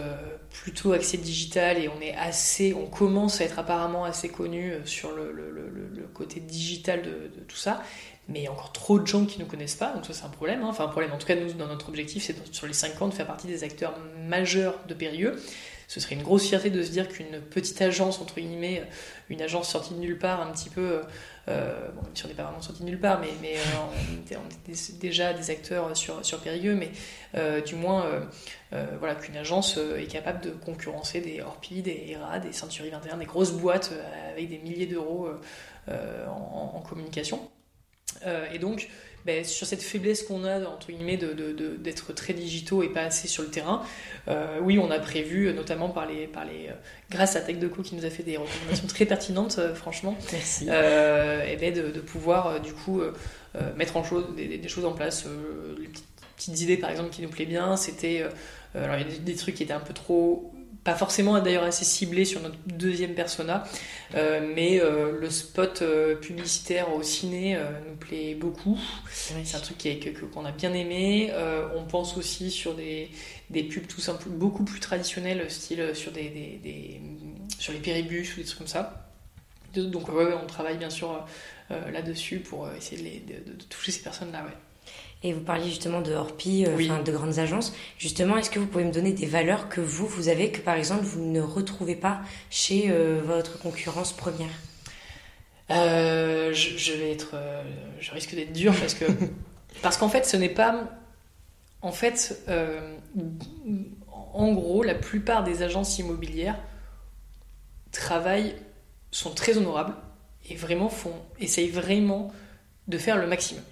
plutôt axée digital et on est assez, on commence à être apparemment assez connu sur le, côté digital de, tout ça mais il y a encore trop de gens qui ne nous connaissent pas, donc ça c'est un problème. Hein. Enfin, un problème, en tout cas, nous, dans notre objectif, c'est sur les 50 de faire partie des acteurs majeurs de Périlleux. Ce serait une grosse fierté de se dire qu'une petite agence, entre guillemets, une agence sortie de nulle part, un petit peu, euh, bon, si on n'est pas vraiment sorti nulle part, mais, mais euh, on, était, déjà des acteurs sur, sur Périgueux, mais euh, du moins, voilà, qu'une agence est capable de concurrencer des Orpi, des ERA, des Century 21, des grosses boîtes avec des milliers d'euros en communication. Euh, et donc, ben, sur cette faiblesse qu'on a, entre guillemets, d'être de, très digitaux et pas assez sur le terrain, euh, oui, on a prévu, notamment par les, par les, euh, grâce à TechDeco qui nous a fait des recommandations très pertinentes, franchement, Merci. et ben, de, pouvoir, du coup, mettre en chose, des, choses en place. les petites, petites, idées, par exemple, qui nous plaît bien, c'était. alors, il y a des, trucs qui étaient un peu trop pas forcément d'ailleurs assez ciblé sur notre deuxième persona, euh, mais euh, le spot euh, publicitaire au ciné nous plaît beaucoup. C'est un truc qu'on a bien aimé. on pense aussi sur des, des pubs tout simplement beaucoup plus traditionnels, style sur, des, des, sur les péribus ou des trucs comme ça. Donc ouais, on travaille bien sûr là-dessus pour essayer de, de, de toucher ces personnes-là. Ouais. Et vous parliez justement de Orpi, euh, de grandes agences. Justement, est-ce que vous pouvez me donner des valeurs que vous, vous avez, que par exemple, vous ne retrouvez pas chez euh, votre concurrence première? Euh, je, vais être, je risque d'être dur parce que parce qu'en fait, ce n'est pas, en fait, en gros, la plupart des agences immobilières travaillent, sont très honorables et vraiment font, essayent vraiment de faire le maximum.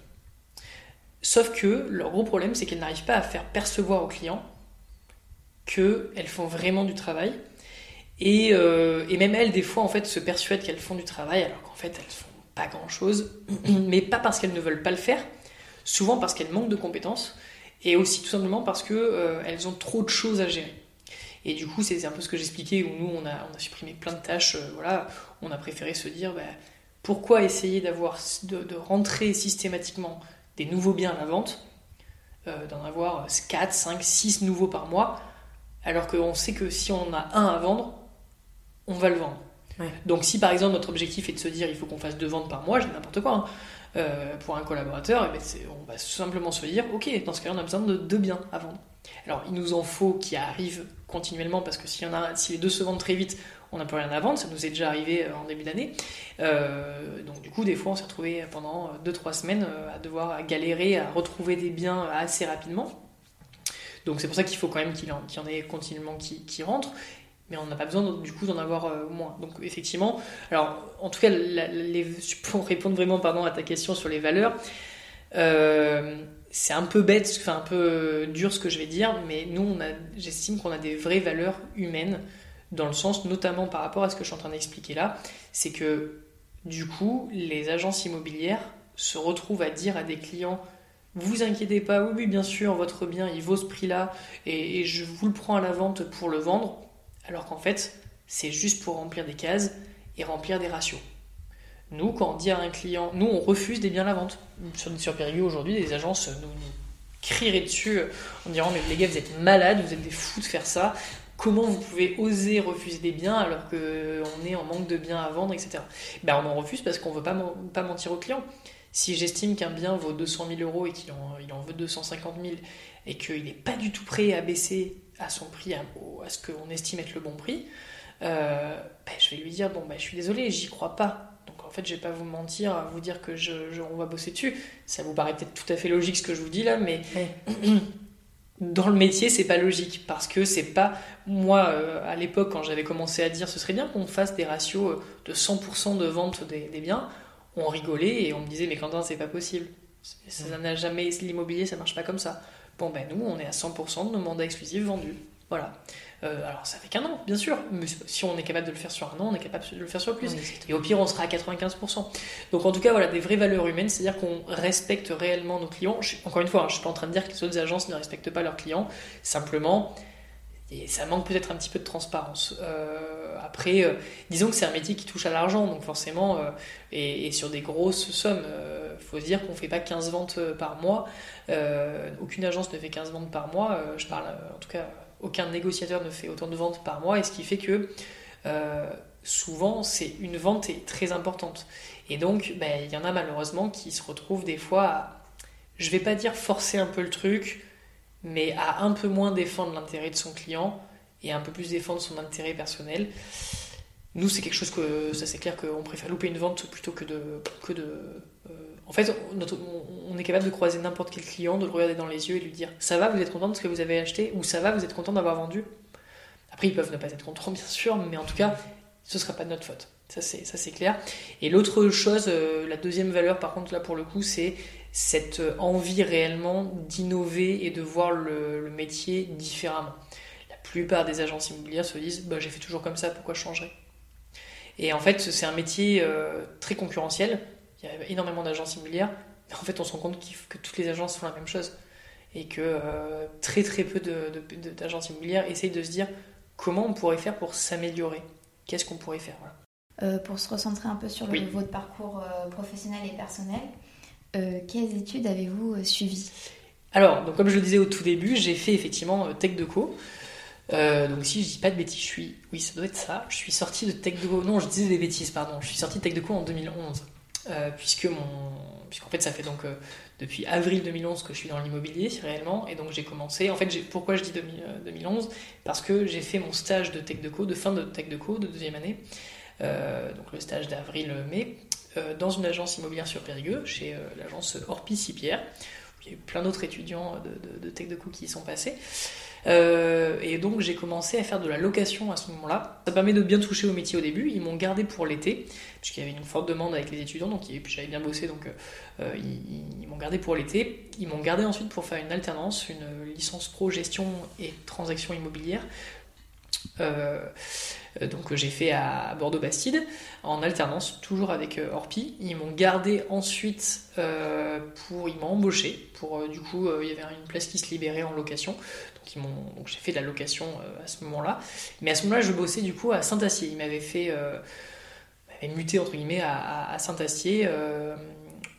Sauf que leur gros problème, c'est qu'elles n'arrivent pas à faire percevoir aux clients qu'elles font vraiment du travail. Euh, et, même elles, des fois, en fait, se persuadent qu'elles font du travail, alors qu'en fait, elles font pas grand-chose. Mais pas parce qu'elles ne veulent pas le faire, souvent parce qu'elles manquent de compétences, et aussi tout simplement parce qu'elles euh, ont trop de choses à gérer. Et du coup, c'est un peu ce que j'expliquais, où nous, on a, on a, supprimé plein de tâches. Euh, voilà, on a préféré se dire, bah, pourquoi essayer de, rentrer systématiquement des nouveaux biens à la vente, euh, d'en avoir 4, 5, 6 nouveaux par mois, alors qu'on sait que si on en a un à vendre, on va le vendre. Donc si par exemple notre objectif est de se dire il faut qu'on fasse deux ventes par mois, j'ai n'importe quoi, hein, euh, pour un collaborateur, et eh ben, on va simplement se dire ok, dans ce cas-là on a besoin de deux biens à vendre. Alors il nous en faut qui arrivent continuellement parce que si, y en a, si les deux se vendent très vite, on n'a plus rien à vendre, ça nous est déjà arrivé euh, en début d'année. Euh, donc du coup, des fois, on s'est retrouvé pendant 2-3 semaines euh, à devoir galérer à retrouver des biens assez rapidement. Donc c'est pour ça qu'il faut quand même qu'il y, en ait continuellement qui, rentrent. Mais on n'a pas besoin du coup d'en avoir moins. Donc effectivement, alors en tout cas, pour répondre vraiment pardon, à ta question sur les valeurs, c'est un peu bête, enfin un peu dur ce que je vais dire, mais nous, j'estime qu'on a des vraies valeurs humaines dans le sens notamment par rapport à ce que je suis en train d'expliquer là, c'est que du coup, les agences immobilières se retrouvent à dire à des clients vous inquiétez pas, oui, oui, bien sûr, votre bien il vaut ce prix-là et, je vous le prends à la vente pour le vendre, alors qu'en fait, c'est juste pour remplir des cases et remplir des ratios. Nous, quand on dit à un client, nous on refuse des biens à la vente. Sur, sur Périgueux aujourd'hui, des agences nous, crierai dessus en disant mais les gars vous êtes malades, vous êtes des fous de faire ça. Comment vous pouvez oser refuser des biens alors qu'on est en manque de biens à vendre, etc. Ben, on en refuse parce qu'on ne veut pas, pas mentir aux clients. Si j'estime qu'un bien vaut 200 000 euros et qu'il en, il en veut 250 000 et qu'il n'est pas du tout prêt à baisser à son prix, à, ce qu'on estime être le bon prix, euh, ben, je vais lui dire bon ben je suis désolé, j'y crois pas. Donc en fait je vais pas vous mentir, vous dire que je, on va bosser dessus. Ça vous paraît peut-être tout à fait logique ce que je vous dis là, mais dans le métier c'est pas logique parce que c'est pas moi euh, à l'époque quand j'avais commencé à dire ce serait bien qu'on fasse des ratios euh, de 100% de vente des, des biens, on rigolait et on me disait mais Quentin c'est pas possible. Ça n'a jamais l'immobilier ça marche pas comme ça. Bon, ben nous, on est à 100% de nos mandats exclusifs vendus. Voilà. Euh, alors, ça fait qu'un an, bien sûr, mais si on est capable de le faire sur un an, on est capable de le faire sur plus. et au pire, on sera à 95%. Donc, en tout cas, voilà, des vraies valeurs humaines, c'est-à-dire qu'on respecte réellement nos clients. encore une fois, hein, je ne suis pas en train de dire que les autres agences ne respectent pas leurs clients. Simplement, et ça manque peut-être un petit peu de transparence. Euh, après, euh, disons que c'est un métier qui touche à l'argent, donc forcément, et, et, sur des grosses sommes faut se dire qu'on ne fait pas 15 ventes par mois. Euh, aucune agence ne fait 15 ventes par mois. Euh, je parle, en tout cas, aucun négociateur ne fait autant de ventes par mois. Et ce qui fait que souvent, c'est une vente est très importante. Et donc, ben, il y en a malheureusement qui se retrouvent des fois à, je vais pas dire forcer un peu le truc, mais à un peu moins défendre l'intérêt de son client et un peu plus défendre son intérêt personnel. Nous, c'est quelque chose que, ça c'est clair qu'on préfère louper une vente plutôt que de, que de en fait, on est capable de croiser n'importe quel client, de le regarder dans les yeux et lui dire Ça va, vous êtes content de ce que vous avez acheté? Ou ça va, vous êtes content d'avoir vendu? Après, ils peuvent ne pas être contents, bien sûr, mais en tout cas, ce ne sera pas de notre faute. Ça, c'est clair. Et l'autre chose, euh, la deuxième valeur, par contre, là, pour le coup, c'est cette envie réellement d'innover et de voir le, métier différemment. La plupart des agences immobilières se disent bah, J'ai fait toujours comme ça, pourquoi je changerais? Et en fait, c'est un métier euh, très concurrentiel il y a énormément d'agences immobilières, en fait on se rend compte que toutes les agences font la même chose et que euh, très très peu d'agences immobilières essayent de se dire comment on pourrait faire pour s'améliorer, qu'est-ce qu'on pourrait faire. Euh, pour se recentrer un peu sur le, votre parcours euh, professionnel et personnel, quelles études avez-vous suivies? Alors, donc, comme je le disais au tout début, j'ai fait effectivement Tech Deco. donc si je dis pas de bêtises, je suis, oui, ça doit être ça. Je suis sorti de Tech Deco. Non, je disais des bêtises, pardon. Je suis sorti de Tech Deco en 2011. Euh, puisque mon, puisqu'en fait ça fait donc euh, depuis avril 2011 que je suis dans l'immobilier réellement, et donc j'ai commencé. En fait, pourquoi je dis 2011 euh, Parce que j'ai fait mon stage de tech de co, de fin de tech de co, de deuxième année, donc le stage d'avril-mai, dans une agence immobilière sur Périgueux, chez l'agence Orpi Pierre. Il y a eu plein d'autres étudiants de, de tech de co qui y sont passés. Euh, et donc j'ai commencé à faire de la location à ce moment-là. Ça permet de bien toucher au métier au début. Ils m'ont gardé pour l'été, puisqu'il y avait une forte demande avec les étudiants, donc j'avais bien bossé, donc euh, ils, m'ont gardé pour l'été. Ils m'ont gardé ensuite pour faire une alternance, une licence pro gestion et transactions immobilières. Euh, donc j'ai fait à Bordeaux-Bastide en alternance, toujours avec Orpi. Ils m'ont gardé ensuite pour, ils m'ont embauché pour du coup il y avait une place qui se libérait en location donc j'ai fait de la location euh, à ce moment-là. Mais à ce moment-là, je bossais du coup à Saint-Acier. Il m'avait fait euh, muté entre guillemets à, Saint-Acier. Euh,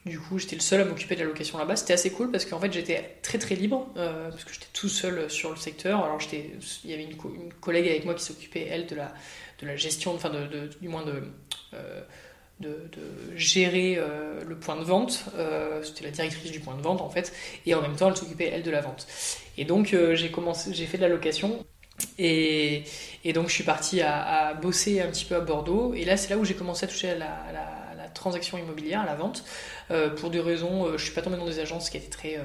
du coup, j'étais le seul à m'occuper de la location là-bas. C'était assez cool parce qu'en fait, j'étais très très libre parce que j'étais tout seul sur le secteur. Alors, il y avait une, collègue avec moi qui s'occupait elle de la de la gestion, enfin de, du moins de de, gérer euh, le point de vente. Euh, c'était la directrice du point de vente en fait, et en même temps elle s'occupait elle de la vente. Et donc euh, j'ai commencé, j'ai fait de la location. Et, et donc je suis parti à, bosser un petit peu à Bordeaux et là c'est là où j'ai commencé à toucher à la, transaction immobilière, à la vente, pour des raisons, je suis pas tombé dans des agences qui étaient très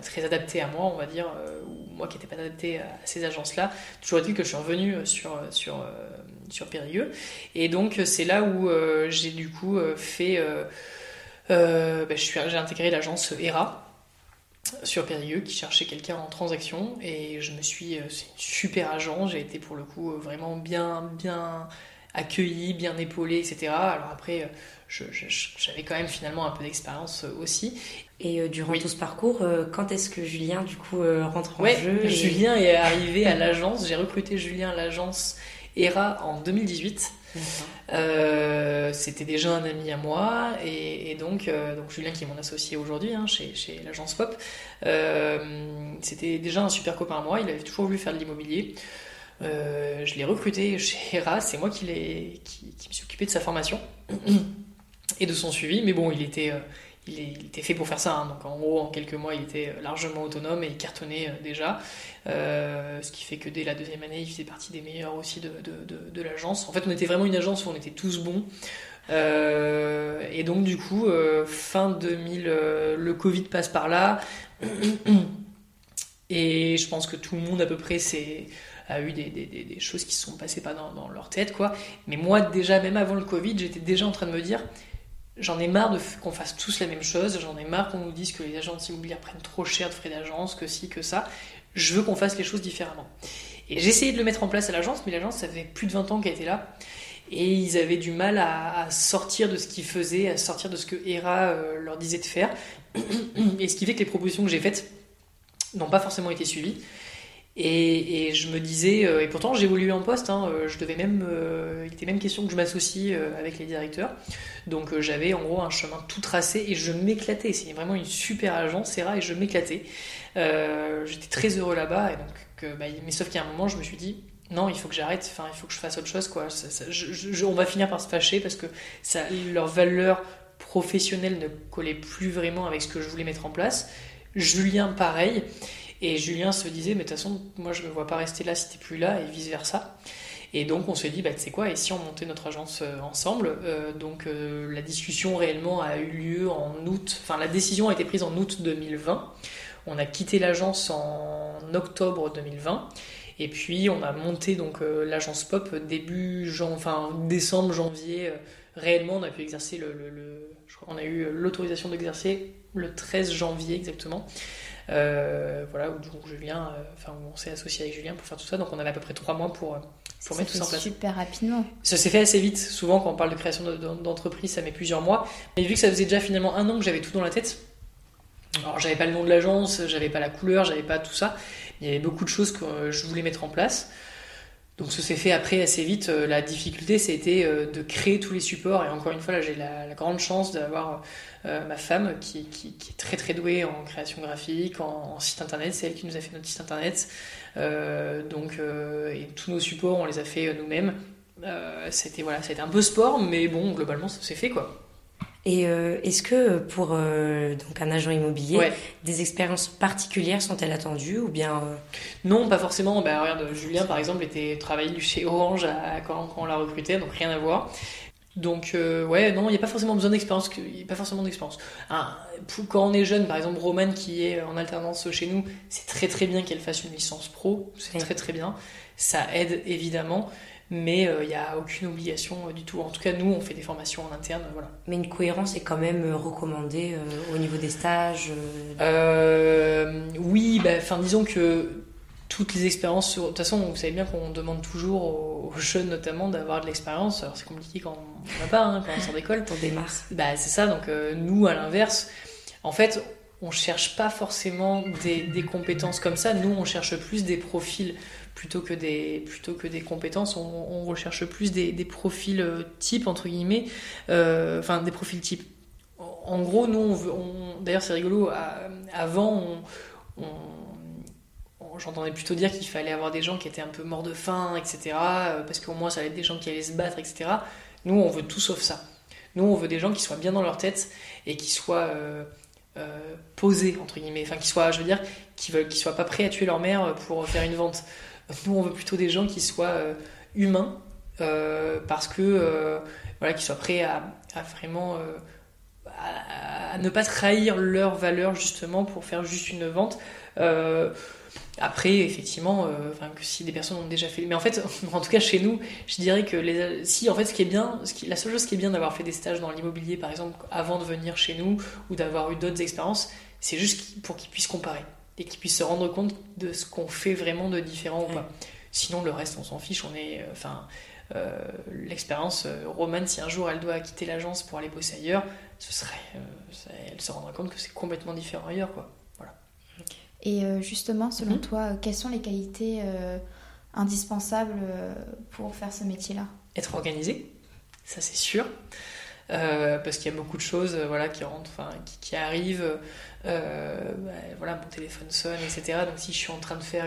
très adaptées à moi, on va dire, ou moi qui n'étais pas adapté à ces agences-là. Toujours est-il que je suis revenu sur, sur, sur Périgueux. Et donc c'est là où euh, j'ai du coup euh, fait... Euh, bah, j'ai intégré l'agence ERA sur Périgueux qui cherchait quelqu'un en transaction. Et je me suis c'est une super agence j'ai été pour le coup vraiment bien bien accueilli bien épaulé etc alors après j'avais quand même finalement un peu d'expérience aussi. Et durant tout ce parcours quand est-ce que Julien du coup rentre en jeu Julien est arrivé à l'agence. J'ai recruté Julien à l'agence ERA en 2018. C'était déjà un ami à moi, et, donc, donc Julien, qui est mon associé aujourd'hui hein, chez, chez l'agence Pop, c'était déjà un super copain à moi. Il avait toujours voulu faire de l'immobilier. je l'ai recruté chez Hera, c'est moi qui, qui, qui me suis occupé de sa formation et de son suivi, mais bon, il était il, était fait pour faire ça. Hein. Donc en gros, en quelques mois, il était largement autonome et il cartonnait euh, déjà. Euh, ce qui fait que dès la deuxième année, il faisait partie des meilleurs aussi de, l'agence. En fait, on était vraiment une agence où on était tous bons. Euh, et donc du coup, fin 2000, le Covid passe par là. et je pense que tout le monde à peu près a eu des, choses qui se sont passées pas dans, dans, leur tête quoi mais moi déjà même avant le Covid j'étais déjà en train de me dire J'en ai marre qu'on fasse tous la même chose, j'en ai marre qu'on nous dise que les agences immobilières prennent trop cher de frais d'agence, que si, que ça. Je veux qu'on fasse les choses différemment. Et j'ai essayé de le mettre en place à l'agence, mais l'agence, ça fait plus de 20 ans qu'elle était là. Et ils avaient du mal à, sortir de ce qu'ils faisaient, à sortir de ce que Hera euh, leur disait de faire. Et ce qui fait que les propositions que j'ai faites n'ont pas forcément été suivies. Et, je me disais, euh, et pourtant évolué en poste, hein, euh, je devais même, euh, il était même question que je m'associe avec les directeurs. Donc j'avais en gros un chemin tout tracé et je m'éclatais. C'est vraiment une super agence, Serra, et je m'éclatais. J'étais très heureux là-bas, et donc, bah, mais sauf qu'à un moment je me suis dit, non, il faut que j'arrête, enfin, il faut que je fasse autre chose, quoi. on va finir par se fâcher parce que leur valeur professionnelle ne collait plus vraiment avec ce que je voulais mettre en place. Julien, pareil. Et Julien se disait, mais de toute façon, moi je me vois pas rester là si t'es plus là, et vice versa. Et donc on se dit, bah, tu sais quoi, et si on montait notre agence euh, ensemble euh, Donc euh, la discussion réellement a eu lieu en août, enfin la décision a été prise en août 2020. On a quitté l'agence en octobre 2020. Et puis on a monté donc l'agence Pop début jan... enfin, décembre, janvier. réellement, on a pu exercer le, le je crois qu'on a eu l'autorisation d'exercer le 13 janvier exactement. Euh, voilà, où Julien, euh, enfin, on s'est associé avec Julien pour faire tout ça, donc on avait à peu près trois mois pour, euh, pour mettre tout ça en place. super rapidement. Ça s'est fait assez vite. Souvent, quand on parle de création d'entreprise, ça met plusieurs mois. Mais vu que ça faisait déjà finalement un an que j'avais tout dans la tête, alors j'avais pas le nom de l'agence, j'avais pas la couleur, j'avais pas tout ça. Il y avait beaucoup de choses que je voulais mettre en place. Donc ça s'est fait après assez vite. La difficulté, c'était de créer tous les supports. Et encore une fois, là, j'ai la, grande chance d'avoir euh, ma femme, qui, est très très douée en création graphique, en, site internet, c'est elle qui nous a fait notre site internet. Euh, donc, euh, et tous nos supports, on les a fait nous-mêmes. c'était voilà, c'était un peu sport, mais bon, globalement, ça s'est fait quoi. Et est-ce que pour donc un agent immobilier, des expériences particulières sont-elles attendues ou bien Non, pas forcément. Bah, regarde, Julien par exemple était travaillé chez Orange quand, quand, on l'a recruté, donc rien à voir. Donc euh, ouais, non, il n'y a pas forcément besoin d'expérience, il n'y a pas forcément d'expérience. Quand on est jeune, par exemple Roman qui est en alternance chez nous, c'est très très bien qu'elle fasse une licence pro, c'est très très bien. Ça aide évidemment, mais euh, il n'y a aucune obligation euh, du tout. En tout cas, nous, on fait des formations en interne, voilà. Mais une cohérence est quand même recommandée au niveau des stages. oui, bah, enfin disons que toutes les expériences. De toute façon, vous savez bien qu'on demande toujours aux, jeunes, notamment, d'avoir de l'expérience. Alors, c'est compliqué quand on n'a pas, hein, quand on sort d'école. Pour démarrer. Bah, c'est ça. Donc, euh, nous, à l'inverse, en fait, on cherche pas forcément des, compétences comme ça. Nous, on cherche plus des profils plutôt que des, plutôt que des compétences. On, recherche plus des, profils euh, type, entre guillemets. Euh, enfin, des profils type. En gros, nous. D'ailleurs, c'est rigolo. avant, j'entendais plutôt dire qu'il fallait avoir des gens qui étaient un peu morts de faim, etc. Euh, parce qu'au moins ça allait être des gens qui allaient se battre, etc. Nous, on veut tout sauf ça. Nous, on veut des gens qui soient bien dans leur tête et qui soient posés, entre guillemets. Enfin, qui soient, je veux dire, qui veulent, qui soient pas prêts à tuer leur mère pour faire une vente. Nous, on veut plutôt des gens qui soient humains parce que, voilà, qui soient prêts à, vraiment. Ne pas trahir leurs valeurs justement pour faire juste une vente. Après, effectivement, euh, que si des personnes ont déjà fait, mais en fait, en tout cas chez nous, je dirais que si en fait, ce qui est bien, la seule chose qui est bien d'avoir fait des stages dans l'immobilier, par exemple, avant de venir chez nous ou d'avoir eu d'autres expériences, c'est juste pour qu'ils puissent comparer et qu'ils puissent se rendre compte de ce qu'on fait vraiment de différent ou pas. Sinon, le reste, on s'en fiche. On est, euh, enfin, euh, l'expérience Romane, si un jour elle doit quitter l'agence pour aller bosser ailleurs, ce serait, elle se rendra compte que c'est complètement différent ailleurs, quoi. Et euh, justement, selon mhm. toi, quelles sont les qualités euh, indispensables euh, pour faire ce métier-là? Être organisé, ça c'est sûr. Euh, parce qu'il y a beaucoup de choses euh, voilà, qui rentrent, enfin, qui, arrivent. Euh, bah, voilà, mon téléphone sonne, etc. Donc si je suis en train de faire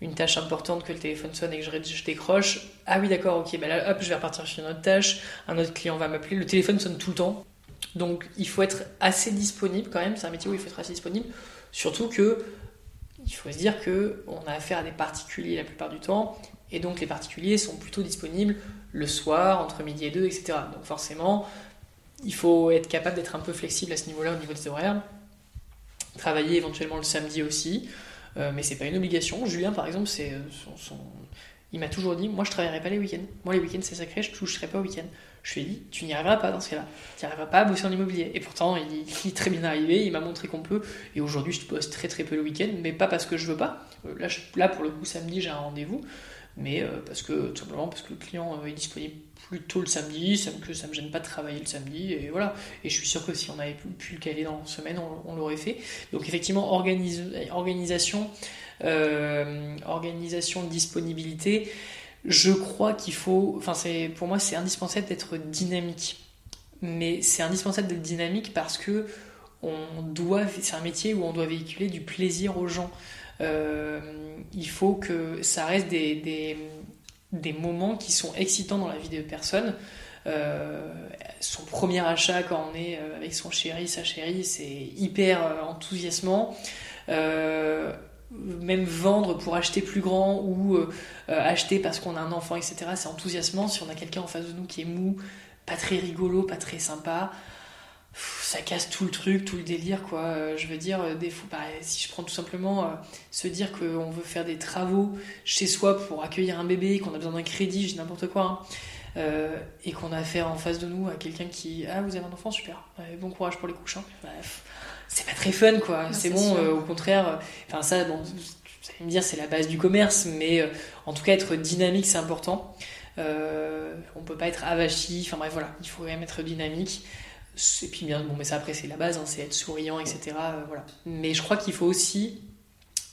une, tâche importante, que le téléphone sonne et que je, je décroche, ah oui d'accord, ok, bah là hop, je vais repartir sur une autre tâche, un autre client va m'appeler, le téléphone sonne tout le temps. Donc il faut être assez disponible quand même, c'est un métier où il faut être assez disponible, surtout que il faut se dire que on a affaire à des particuliers la plupart du temps, et donc les particuliers sont plutôt disponibles le soir, entre midi et deux, etc. Donc forcément, il faut être capable d'être un peu flexible à ce niveau-là, au niveau des horaires. Travailler éventuellement le samedi aussi, euh, mais c'est pas une obligation. Julien, par exemple, c'est euh, il m'a toujours dit Moi, je travaillerai pas les week-ends. Moi, les week-ends, c'est sacré, je toucherai pas au week-end. Je lui ai dit Tu n'y arriveras pas dans ce cas-là. Tu n'y arriveras pas à bosser en immobilier. Et pourtant, il, est très bien arrivé, il m'a montré qu'on peut. Et aujourd'hui, je bosse très très peu le week-end, mais pas parce que je veux pas. Euh, là, là, pour le coup, samedi, j'ai un rendez-vous mais parce que tout simplement parce que le client est disponible plus tôt le samedi, ça, que ça me gêne pas de travailler le samedi, et voilà. Et je suis sûr que si on avait pu le caler dans la semaine, on, l'aurait fait. Donc effectivement, organisation, euh, organisation disponibilité, je crois qu'il faut, enfin c'est pour moi c'est indispensable d'être dynamique. Mais c'est indispensable d'être dynamique parce que on doit, c'est un métier où on doit véhiculer du plaisir aux gens. Euh, il faut que ça reste des, moments qui sont excitants dans la vie des personnes. Euh, son premier achat quand on est euh, avec son chéri, sa chérie, c'est hyper enthousiasmant. même vendre pour acheter plus grand ou acheter parce qu'on a un enfant, etc., c'est enthousiasmant. Si on a quelqu'un en face de nous qui est mou, pas très rigolo, pas très sympa, ça casse tout le truc, tout le délire, quoi. Euh, je veux dire, euh, des fois, bah, si je prends tout simplement euh, se dire qu'on veut faire des travaux chez soi pour accueillir un bébé, qu'on a besoin d'un crédit, je dis n'importe quoi, hein, et qu'on a affaire en face de nous à quelqu'un qui, ah, vous avez un enfant, super, bon courage pour les couches, bref, c'est pas très fun, quoi. C'est bon, au contraire, enfin, ça, bon, vous allez me dire, c'est la base du commerce, mais en tout cas, être dynamique, c'est important. on peut pas être avachi, enfin bref, voilà, il faut quand même être dynamique. Et puis bien, bon, mais ça après c'est la base, hein, c'est être souriant, etc. Euh, voilà. Mais je crois qu'il faut aussi,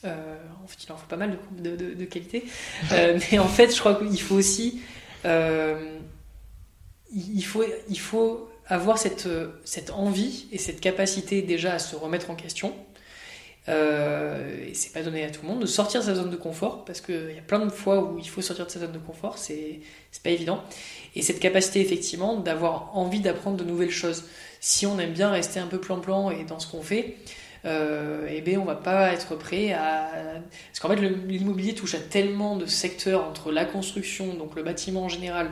euh, en fait il en faut pas mal de, de, de qualité, euh, mais en fait je crois qu'il faut aussi, il, faut, il faut avoir cette, cette envie et cette capacité déjà à se remettre en question. Et c'est pas donné à tout le monde de sortir de sa zone de confort parce qu'il y a plein de fois où il faut sortir de sa zone de confort, c'est pas évident. Et cette capacité effectivement d'avoir envie d'apprendre de nouvelles choses. Si on aime bien rester un peu plan-plan et dans ce qu'on fait, euh, eh bien, on va pas être prêt à. Parce qu'en fait, l'immobilier touche à tellement de secteurs entre la construction, donc le bâtiment en général,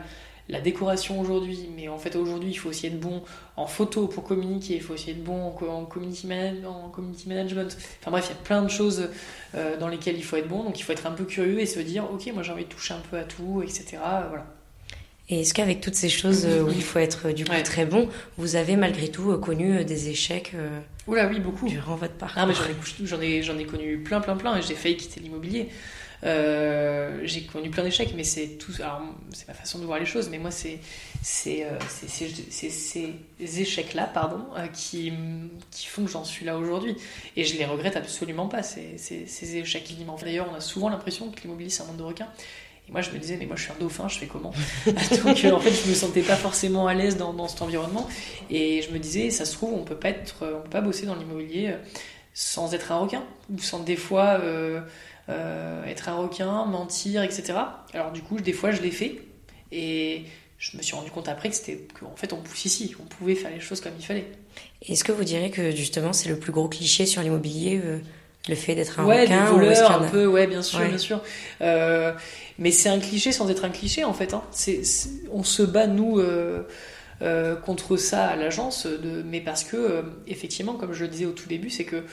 la décoration aujourd'hui, mais en fait aujourd'hui il faut aussi être bon en photo pour communiquer, il faut aussi être bon en, community, en community, management. Enfin bref, il y a plein de choses euh, dans lesquelles il faut être bon, donc il faut être un peu curieux et se dire ok moi j'ai envie de toucher un peu à tout, etc. Voilà. Et est-ce qu'avec toutes ces choses euh, où il faut être du coup très bon, vous avez malgré tout euh, connu euh, des échecs Oula, oui, beaucoup. Durant votre parcours? Ah, mais j'en ai, j'en ai, connu plein, plein, plein, et j'ai failli quitter l'immobilier. J'ai connu plein d'échecs, mais c'est tout. Alors, c'est ma façon de voir les choses, mais moi, c'est ces échecs-là, pardon, qui, qui font que j'en suis là aujourd'hui. Et je les regrette absolument pas, ces, ces échecs m'ont D'ailleurs, on a souvent l'impression que l'immobilier, c'est un monde de requins. Et moi, je me disais, mais moi, je suis un dauphin, je fais comment? Donc, euh, en fait, je me sentais pas forcément à l'aise dans, dans, cet environnement. Et je me disais, ça se trouve, on peut pas être, on peut pas bosser dans l'immobilier euh, sans être un requin, ou sans des fois euh, être un requin, mentir, etc. Alors, du coup, des fois, je l'ai fait. Et je me suis rendu compte après que c'était qu'en fait, on pousse ici, on pouvait faire les choses comme il fallait. Est-ce que vous direz que justement, c'est le plus gros cliché sur l'immobilier le fait d'être un ouais, requin voleur, un peu, ouais, bien sûr, bien sûr. Euh, mais c'est un cliché sans être un cliché en fait. Hein. On se bat nous euh, euh, contre ça à l'agence, mais parce que euh, effectivement, comme je le disais au tout début, c'est que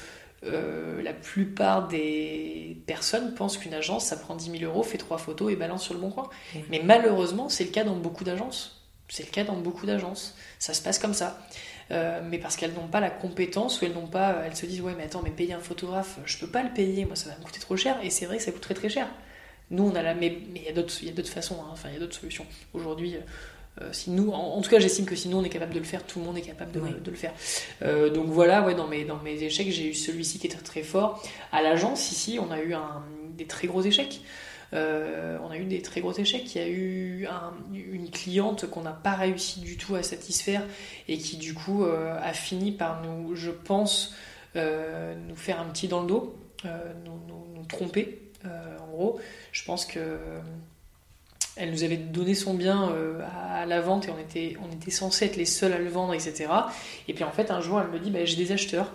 la plupart des personnes pensent qu'une agence, ça prend 10 000 euros, fait trois photos et balance sur le bon coin. Mais malheureusement, c'est le cas dans beaucoup d'agences. C'est le cas dans beaucoup d'agences. Ça se passe comme ça. mais parce qu'elles n'ont pas la compétence ou elles n'ont pas, elles se disent ouais mais attends mais payer un photographe, je peux pas le payer, moi ça va me coûter trop cher et c'est vrai que ça coûte très très cher. Nous, on a la. Mais il y a d'autres façons, hein. enfin, il y a d'autres solutions. Aujourd'hui, euh, si nous, en, tout cas, j'estime que si nous on est capable de le faire, tout le monde est capable de, de le faire. Euh, donc voilà, ouais, dans mes, dans mes échecs, j'ai eu celui-ci qui était très fort. À l'agence, ici, on a eu un, des très gros échecs. on a eu des très gros échecs. Il y a eu une cliente qu'on n'a pas réussi du tout à satisfaire et qui du coup a fini par nous, je pense, nous faire un petit dans le dos, nous, tromper. en gros, je pense que elle nous avait donné son bien euh, à, la vente et on était, on était censé être les seuls à le vendre, etc. Et puis en fait, un jour, elle me dit bah, J'ai des acheteurs.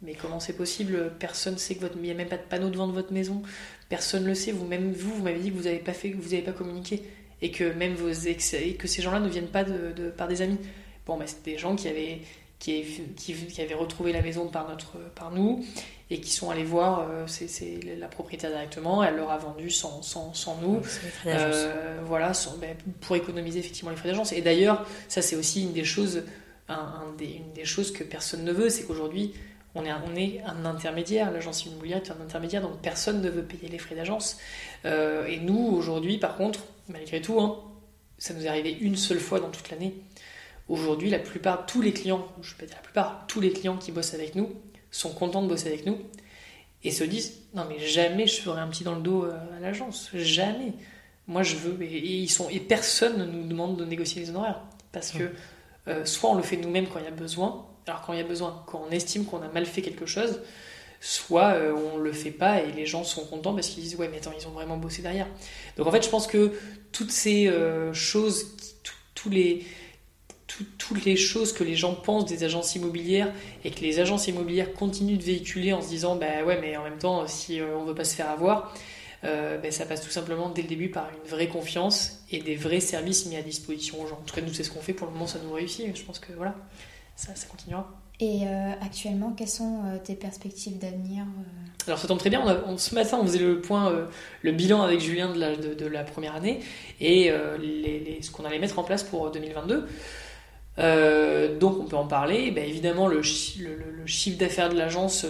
Mais comment c'est possible? Personne ne sait que votre. Il n'y a même pas de panneau devant votre maison. Personne ne le sait. Vous, même vous, vous m'avez dit que vous n'avez pas fait, que vous pas communiqué. Et que même vos ex. Que ces gens-là ne viennent pas de, par des amis. Bon, bah, c'était des gens qui avaient, qui, qui, avaient retrouvé la maison par, notre, par nous et qui sont allés voir euh, c'est, la propriétaire directement, elle leur a vendu sans, sans, sans nous, euh, voilà, ben, pour économiser effectivement les frais d'agence. Et d'ailleurs, ça c'est aussi une des choses, un, des, une des choses que personne ne veut, c'est qu'aujourd'hui on est, un, on est un intermédiaire, l'agence immobilière est un intermédiaire, donc personne ne veut payer les frais d'agence. Euh, et nous aujourd'hui, par contre, malgré tout, hein, ça nous est arrivé une seule fois dans toute l'année. Aujourd'hui, la plupart, tous les clients, je ne vais pas dire la plupart, tous les clients qui bossent avec nous, sont contents de bosser avec nous et se disent non mais jamais je ferai un petit dans le dos euh, à l'agence, jamais. Moi je veux et, ils sont et personne ne nous demande de négocier les honoraires parce que euh, soit on le fait nous-mêmes quand il y a besoin, alors quand il y a besoin, quand on estime qu'on a mal fait quelque chose, soit euh, on le fait pas et les gens sont contents parce qu'ils disent ouais mais attends ils ont vraiment bossé derrière. Donc en fait je pense que toutes ces choses, tous les toutes les choses que les gens pensent des agences immobilières et que les agences immobilières continuent de véhiculer en se disant bah ouais mais en même temps si euh, on veut pas se faire avoir euh, bah, ça passe tout simplement dès le début par une vraie confiance et des vrais services mis à disposition aux gens. En tout cas nous c'est ce qu'on fait pour le moment ça nous réussit je pense que voilà ça, ça continuera. Et euh, actuellement, quelles sont tes perspectives d'avenir Alors ça tombe très bien, on ce matin on faisait le point, le bilan avec Julien de la, de, la première année et les, ce qu'on allait mettre en place pour 2022. Euh, donc on peut en parler. Ben, évidemment, le, chiffre d'affaires de l'agence,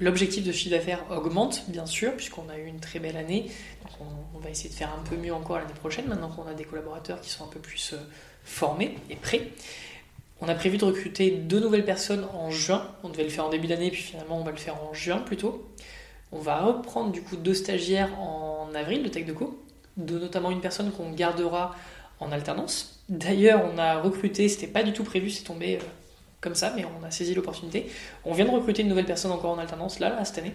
l'objectif de chiffre d'affaires augmente, bien sûr, puisqu'on a eu une très belle année. on, va essayer de faire un peu mieux encore l'année prochaine, maintenant qu'on a des collaborateurs qui sont un peu plus euh, formés et prêts. On a prévu de recruter deux nouvelles personnes en juin. On devait le faire en début d'année, puis finalement on va le faire en juin plutôt. On va reprendre du coup deux stagiaires en avril de Tech de notamment une personne qu'on gardera en alternance D'ailleurs, on a recruté, c'était pas du tout prévu, c'est tombé euh, comme ça, mais on a saisi l'opportunité. On vient de recruter une nouvelle personne encore en alternance là, cette année.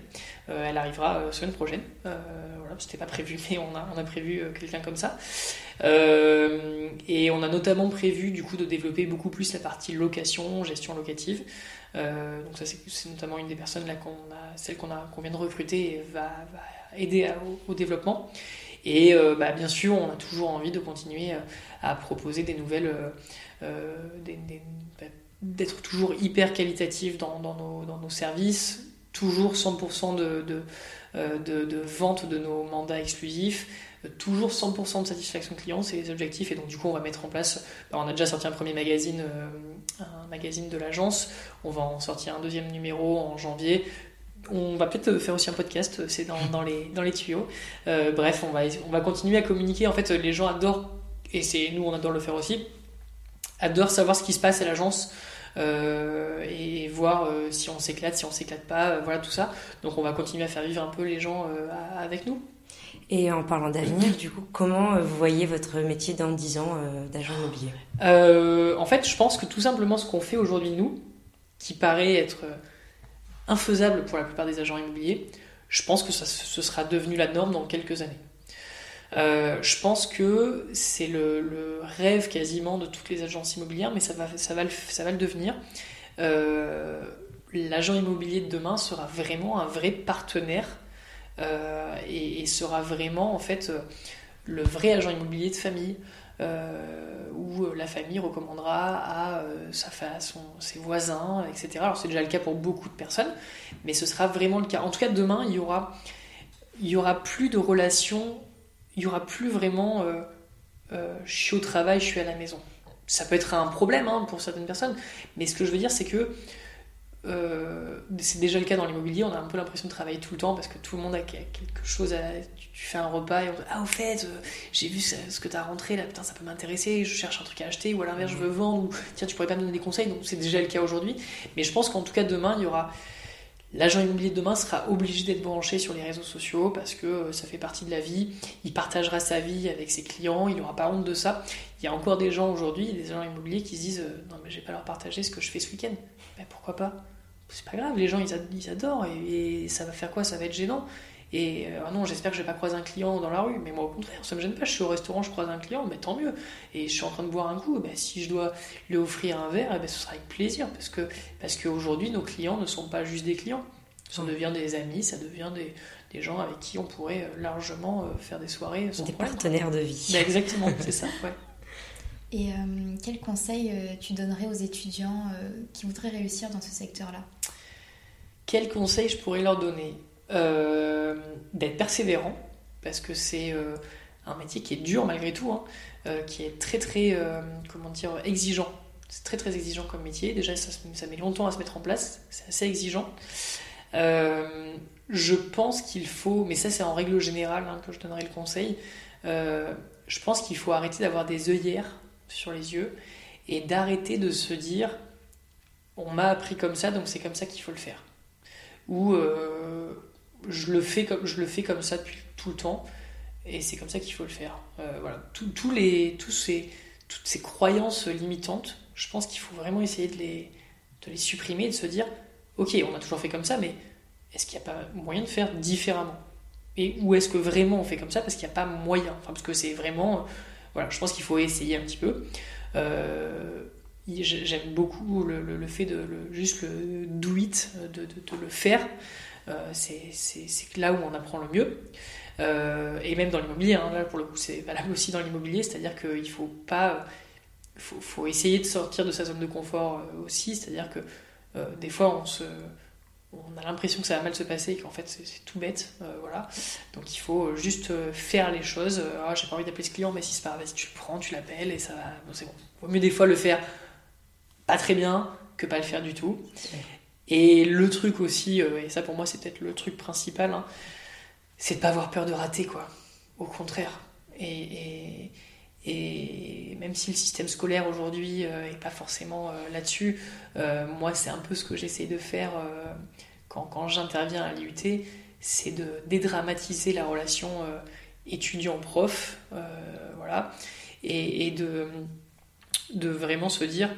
Euh, elle arrivera euh, semaine prochaine. voilà, c'était pas prévu, mais on a, prévu quelqu'un comme ça. et on a notamment prévu du coup de développer beaucoup plus la partie location, gestion locative. donc ça c'est notamment une des personnes là celle qu'on a vient de recruter va aider au, développement. Et bah, bien sûr, on a toujours envie de continuer à proposer des nouvelles, euh, euh, bah, d'être toujours hyper qualitatif dans, nos, services, toujours 100% de, euh, de, de, vente de nos mandats exclusifs, toujours 100% de satisfaction client, c'est les objectifs. Et donc, du coup, on va mettre en place. Bah, on a déjà sorti un premier magazine, un magazine de l'agence. On va en sortir un deuxième numéro en janvier. On va peut-être faire aussi un podcast, c'est dans, dans, les, dans les tuyaux. bref, on va, on va continuer à communiquer. En fait, les gens adorent et c'est nous on adore le faire aussi, adore savoir ce qui se passe à l'agence euh, et voir euh, si on s'éclate, si on s'éclate pas, euh, voilà tout ça. Donc on va continuer à faire vivre un peu les gens avec nous. Et en parlant d'avenir, du coup, comment vous voyez votre métier dans 10 ans d'agent immobilier? En fait, je pense que tout simplement ce qu'on fait aujourd'hui, nous, qui paraît être infaisable pour la plupart des agents immobiliers, je pense que ça, ce sera devenu la norme dans quelques années. Euh, je pense que c'est le, rêve quasiment de toutes les agences immobilières, mais ça va, ça va, le, ça va le devenir. Euh, l'agent immobilier de demain sera vraiment un vrai partenaire euh, et, sera vraiment en fait le vrai agent immobilier de famille. Où la famille recommandera à sa, son, ses voisins, etc. Alors c'est déjà le cas pour beaucoup de personnes, mais ce sera vraiment le cas. En tout cas, demain, il y aura, il y aura plus de relations il y aura plus vraiment euh, euh, je suis au travail, je suis à la maison. Ça peut être un problème hein, pour certaines personnes, mais ce que je veux dire, c'est que euh, c'est déjà le cas dans l'immobilier, on a un peu l'impression de travailler tout le temps parce que tout le monde a quelque chose à. Tu fais un repas et on dit Ah, au fait, j'ai vu ce que tu as rentré là, putain, ça peut m'intéresser, je cherche un truc à acheter, ou à l'inverse, je veux vendre, ou tiens, tu pourrais pas me donner des conseils, donc c'est déjà le cas aujourd'hui. Mais je pense qu'en tout cas, demain, il y aura L'agent immobilier de demain sera obligé d'être branché sur les réseaux sociaux parce que euh, ça fait partie de la vie. Il partagera sa vie avec ses clients, il n'aura pas honte de ça. Il y a encore des gens aujourd'hui, des agents immobiliers qui se disent euh, Non, mais je vais pas leur partager ce que je fais ce week-end. Mais pourquoi pas? C'est pas grave, les gens ils, adorent et, ça va faire quoi? Ça va être gênant. Et euh, ah non, j'espère que je vais pas croiser un client dans la rue. Mais moi, au contraire, ça me gêne pas. Je suis au restaurant, je croise un client, mais tant mieux. Et je suis en train de boire un coup. Ben, si je dois lui offrir un verre, eh ben, ce sera avec plaisir. Parce que parce qu'aujourd'hui, nos clients ne sont pas juste des clients. Ça devient des amis, ça devient des, des gens avec qui on pourrait euh, largement euh, faire des soirées. Sans des partenaires de vie. Ben, exactement, c'est ça. Ouais. Et quel conseil tu donnerais aux étudiants qui voudraient réussir dans ce secteur-là? Quel conseil je pourrais leur donner euh, d'être persévérant, parce que c'est euh, un métier qui est dur malgré tout, hein, euh, qui est très très, comment dire, exigeant. C'est très très exigeant comme métier. Déjà, ça, ça, met longtemps à se mettre en place. C'est assez exigeant. je pense qu'il faut, mais ça c'est en règle générale hein, que je donnerai le conseil, je pense qu'il faut arrêter d'avoir des œillères sur les yeux et d'arrêter de se dire on m'a appris comme ça donc c'est comme ça qu'il faut le faire. Ou je le fais comme je le fais comme ça depuis tout le temps et c'est comme ça qu'il faut le faire. Euh, voilà. Tous les tous ces toutes ces croyances limitantes je pense qu'il faut vraiment essayer de les de les supprimer et de se dire ok on a toujours fait comme ça mais est-ce qu'il n'y a pas moyen de faire différemment? Et où est-ce que vraiment on fait comme ça? Parce qu'il n'y a pas moyen. Enfin parce que c'est vraiment voilà je pense qu'il faut essayer un petit peu. Euh, j'aime beaucoup le, fait de juste le do it de, le faire euh, c'est là où on apprend le mieux. Euh, et même dans l'immobilier, hein, là pour le coup c'est valable aussi dans l'immobilier, c'est-à-dire qu'il faut pas, faut, faut, essayer de sortir de sa zone de confort euh, aussi, c'est-à-dire que des fois on se, on a l'impression que ça va mal se passer et qu'en fait c'est tout bête, voilà. Donc il faut juste faire les choses. Ah, j'ai pas envie d'appeler ce client, mais si c'est pas vas-y tu le prends, tu l'appelles et ça va, c'est bon. Vaut mieux des fois le faire pas très bien que pas le faire du tout. Et le truc aussi, euh, et ça pour moi c'est peut-être le truc principal, hein, c'est de pas avoir peur de rater, quoi. Au contraire. Et, et, même si le système scolaire aujourd'hui euh, est pas forcément euh, là-dessus, moi c'est un peu ce que j'essaie de faire quand, quand j'interviens à l'IUT, c'est de dédramatiser la relation étudiant-prof, voilà, et, et, de, de vraiment se dire,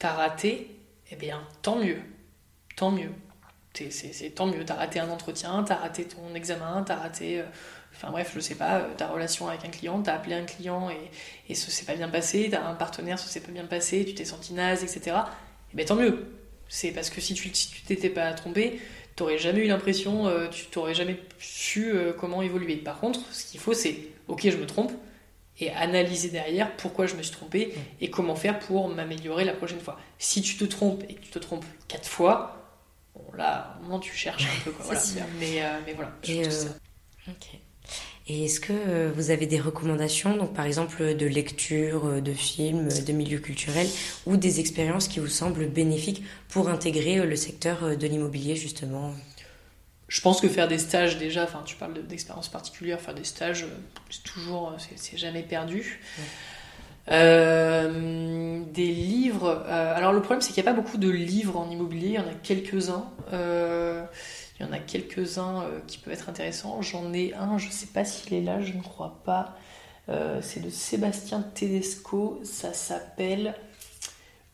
t'as raté, eh bien tant mieux tant mieux. C'est tant mieux. T'as raté un entretien, t'as raté ton examen, t'as raté. Euh, enfin bref, je sais pas, euh, ta relation avec un client, t'as appelé un client et, et ce s'est pas bien passé, t'as un partenaire, ce s'est pas bien passé, tu t'es senti naze, etc. Et eh ben tant mieux. C'est parce que si tu t'étais pas trompé, t'aurais jamais eu l'impression, euh, tu t'aurais jamais su comment évoluer. Par contre, ce qu'il faut, c'est ok, je me trompe, et analyser derrière pourquoi je me suis trompé et comment faire pour m'améliorer la prochaine fois. Si tu te trompes et que tu te trompes quatre fois, là, au moment tu cherches un peu. Quoi, Mais, euh, mais, voilà. Et, euh, Et est-ce que euh, vous avez des recommandations, donc par exemple de lecture, de films, de milieux culturels, ou des expériences qui vous semblent bénéfiques pour intégrer le secteur de l'immobilier justement? Je pense que faire des stages déjà, enfin tu parles d'expériences particulières, faire des stages, c'est toujours, c'est jamais perdu. Euh, des livres. Euh, alors le problème c'est qu'il n'y a pas beaucoup de livres en immobilier, il y en a quelques-uns. Euh, il y en a quelques-uns qui peuvent être intéressants. J'en ai un, je ne sais pas s'il est là, je ne crois pas. c'est de Sébastien Tedesco, ça s'appelle...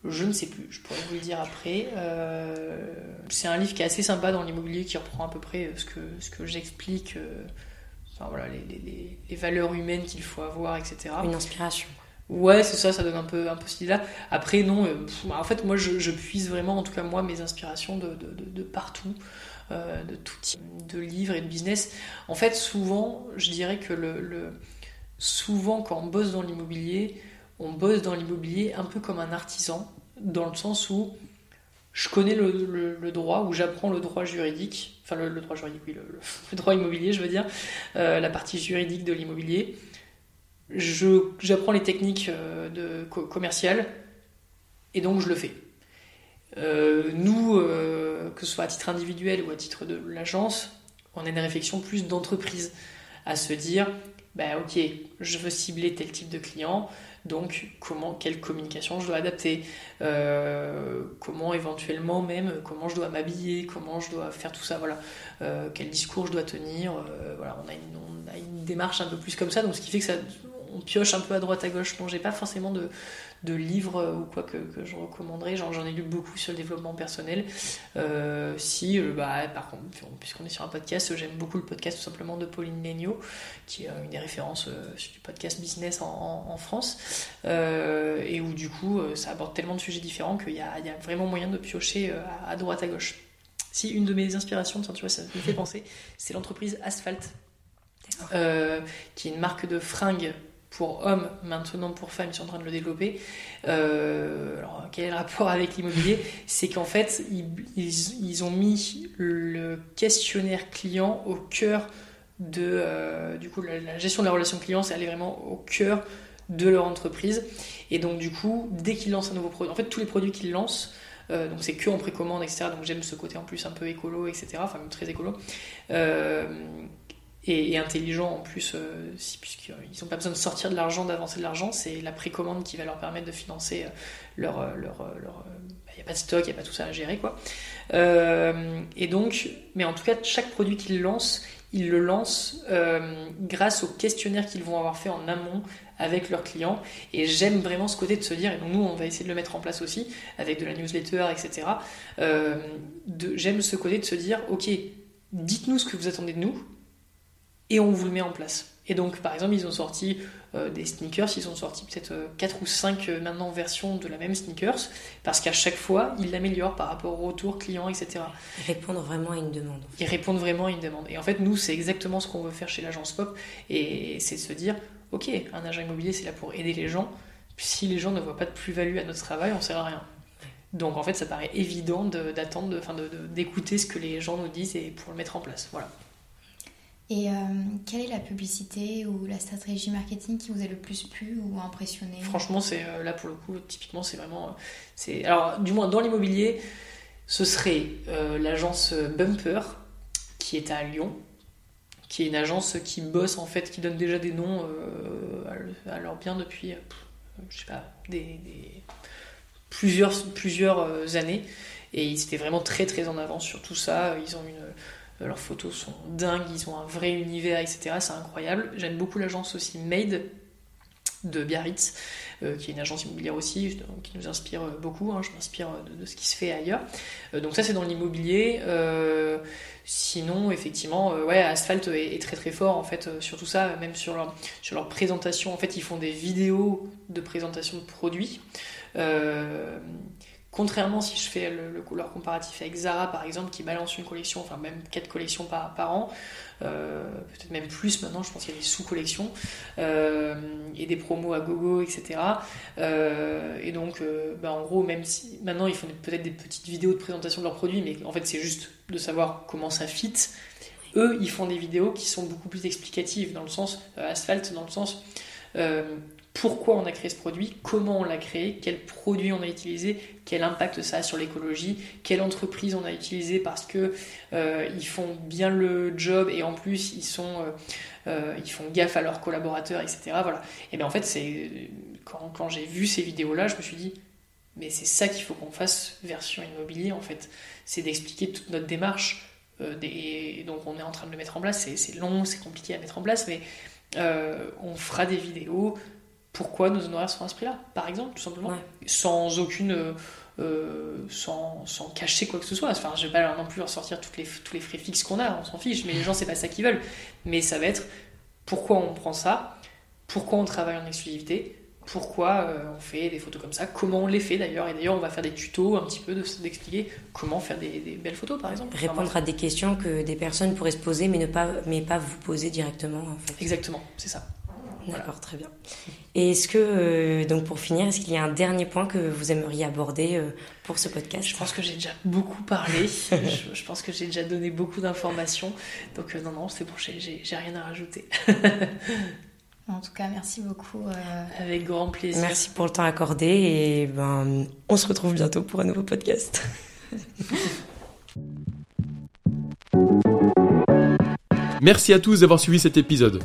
Je ne sais plus, je pourrais vous le dire après. c'est un livre qui est assez sympa dans l'immobilier, qui reprend à peu près ce que, ce que j'explique, enfin, voilà, les, les, les valeurs humaines qu'il faut avoir, etc. Une inspiration. Ouais, c'est ça, ça donne un peu, un peu cette idée-là. Après, non, euh, en fait, moi, je, puise vraiment, en tout cas, moi, mes inspirations de, de, partout, euh, de tout type de livres et de business. En fait, souvent, je dirais que le, le souvent, quand on bosse dans l'immobilier, on bosse dans l'immobilier un peu comme un artisan, dans le sens où je connais le, droit, où j'apprends le droit juridique, enfin le, droit juridique, oui, le, droit immobilier, je veux dire, euh, la partie juridique de l'immobilier j'apprends les techniques euh, commerciales et donc je le fais. Euh, nous, que ce soit à titre individuel ou à titre de l'agence, on a une réflexion plus d'entreprise. à se dire, bah ok, je veux cibler tel type de client, donc, comment, quelle communication je dois adapter, euh, comment éventuellement même, comment je dois m'habiller, comment je dois faire tout ça, voilà, euh, quel discours je dois tenir, euh, voilà, on a, une, on a, une, démarche un peu plus comme ça, donc ce qui fait que ça, on pioche un peu à droite à gauche. Bon, j'ai pas forcément de, de livres euh, ou quoi que, que je recommanderais. J'en ai lu beaucoup sur le développement personnel. Euh, si, euh, bah, par contre, puisqu'on est sur un podcast, j'aime beaucoup le podcast tout simplement de Pauline Legnaud, qui est une des références du podcast business en, France, et où du coup, ça aborde tellement de sujets différents qu'il y, y a, vraiment moyen de piocher à, droite à gauche. Si une de mes inspirations, tu vois, ça me fait penser, c'est l'entreprise Asphalt, qui est une marque de fringues pour hommes, maintenant pour femmes, ils sont en train de le développer. Euh, alors, quel est le rapport avec l'immobilier? C'est qu'en fait, ils, ont mis le questionnaire client au cœur de. Euh, du coup, la, gestion de la relation client, c'est aller vraiment au cœur de leur entreprise. Et donc, du coup, dès qu'ils lancent un nouveau produit, en fait, tous les produits qu'ils lancent, euh, donc c'est que en précommande, etc. Donc j'aime ce côté en plus un peu écolo, etc. Enfin, très écolo et, intelligent en plus, euh, puisqu'ils n'ont pas besoin de sortir de l'argent, d'avancer de l'argent, c'est la précommande qui va leur permettre de financer euh, leur. Euh, leur, leur bah, il n'y a pas de stock, il n'y a pas tout ça à gérer, quoi. et donc, mais en tout cas, chaque produit qu'ils lancent, ils le lancent grâce au questionnaire qu'ils vont avoir fait en amont avec leurs clients. Et j'aime vraiment ce côté de se dire, et donc nous, on va essayer de le mettre en place aussi, avec de la newsletter, etc. j'aime ce côté de se dire, ok, dites-nous ce que vous attendez de nous, et on vous le met en place. Et donc, par exemple, ils ont sorti euh, des sneakers, ils ont sorti peut-être 4 euh, ou 5 euh, maintenant versions de la même sneakers, parce qu'à chaque fois, ils l'améliorent par rapport au retour client, etc. Ils répondent vraiment à une demande. Ils répondent vraiment à une demande. Et en fait, nous, c'est exactement ce qu'on veut faire chez l'agence Pop, et c'est de se dire, ok, un agent immobilier, c'est là pour aider les gens. Si les gens ne voient pas de plus-value à notre travail, on ne sert à rien. Donc en fait, ça paraît évident d'attendre, d'écouter ce que les gens nous disent et pour le mettre en place. Voilà. Et euh, quelle est la publicité ou la stratégie marketing qui vous a le plus plu ou impressionné? Franchement, c'est euh, là pour le coup, typiquement, c'est vraiment. Euh, alors, du moins dans l'immobilier, ce serait l'agence Bumper qui est à Lyon, qui est une agence qui bosse en fait, qui donne déjà des noms à, leur bien depuis, je sais pas, des, plusieurs plusieurs années. Et ils étaient vraiment très très en avance sur tout ça. Ils ont une euh, leurs photos sont dingues, ils ont un vrai univers, etc. C'est incroyable. J'aime beaucoup l'agence aussi Made de Biarritz, euh, qui est une agence immobilière aussi, qui nous inspire euh, beaucoup. Hein. je m'inspire de, ce qui se fait ailleurs. donc ça, c'est dans l'immobilier. sinon, effectivement, ouais, Asphalt est, très très fort en fait sur tout ça, même sur sur leur présentation. En fait, ils font des vidéos de présentation de produits. Contrairement si je fais le, leur comparatif avec Zara par exemple qui balance une collection, enfin même quatre collections par, par an, euh, peut-être même plus maintenant, je pense qu'il y a des sous-collections euh, et des promos à gogo, etc. Euh, et donc bah, en gros, même si maintenant ils font peut-être des petites vidéos de présentation de leurs produits, mais en fait c'est juste de savoir comment ça fit. Eux, ils font des vidéos qui sont beaucoup plus explicatives dans le sens asphalte, dans le sens pourquoi on a créé ce produit, comment on l'a créé, quel produit on a utilisé, quel impact ça a sur l'écologie, quelle entreprise on a utilisé parce que euh, ils font bien le job et en plus ils sont euh, euh, ils font gaffe à leurs collaborateurs, etc. Voilà. Et bien en fait c'est quand, j'ai vu ces vidéos là, je me suis dit mais c'est ça qu'il faut qu'on fasse version immobilier en fait, c'est d'expliquer toute notre démarche. Des, donc on est en train de le mettre en place, c'est long, c'est compliqué à mettre en place, mais on fera des vidéos pourquoi nos honoraires sont à ce prix-là, par exemple, tout simplement, sans aucune. Euh, euh, sans, sans, cacher quoi que ce soit. Enfin, je vais pas non plus ressortir toutes les, tous les frais fixes qu'on a, on s'en fiche, mais les gens, c'est pas ça qu'ils veulent. Mais ça va être pourquoi on prend ça, pourquoi on travaille en exclusivité, pourquoi euh, on fait des photos comme ça, comment on les fait d'ailleurs? Et d'ailleurs, on va faire des tutos un petit peu d'expliquer comment faire des, belles photos, par exemple. Répondre à des questions que des personnes pourraient se poser, mais ne pas, mais pas vous poser directement. En fait. Exactement, c'est ça. D'accord, très bien. Et est-ce que, euh, donc pour finir, est-ce qu'il y a un dernier point que vous aimeriez aborder euh, pour ce podcast? Je pense que j'ai déjà beaucoup parlé, je, pense que j'ai déjà donné beaucoup d'informations, donc euh, non, non, c'est bon, j'ai rien à rajouter. en tout cas, merci beaucoup. Avec grand plaisir. Merci pour le temps accordé et ben, on se retrouve bientôt pour un nouveau podcast. Merci à tous d'avoir suivi cet épisode.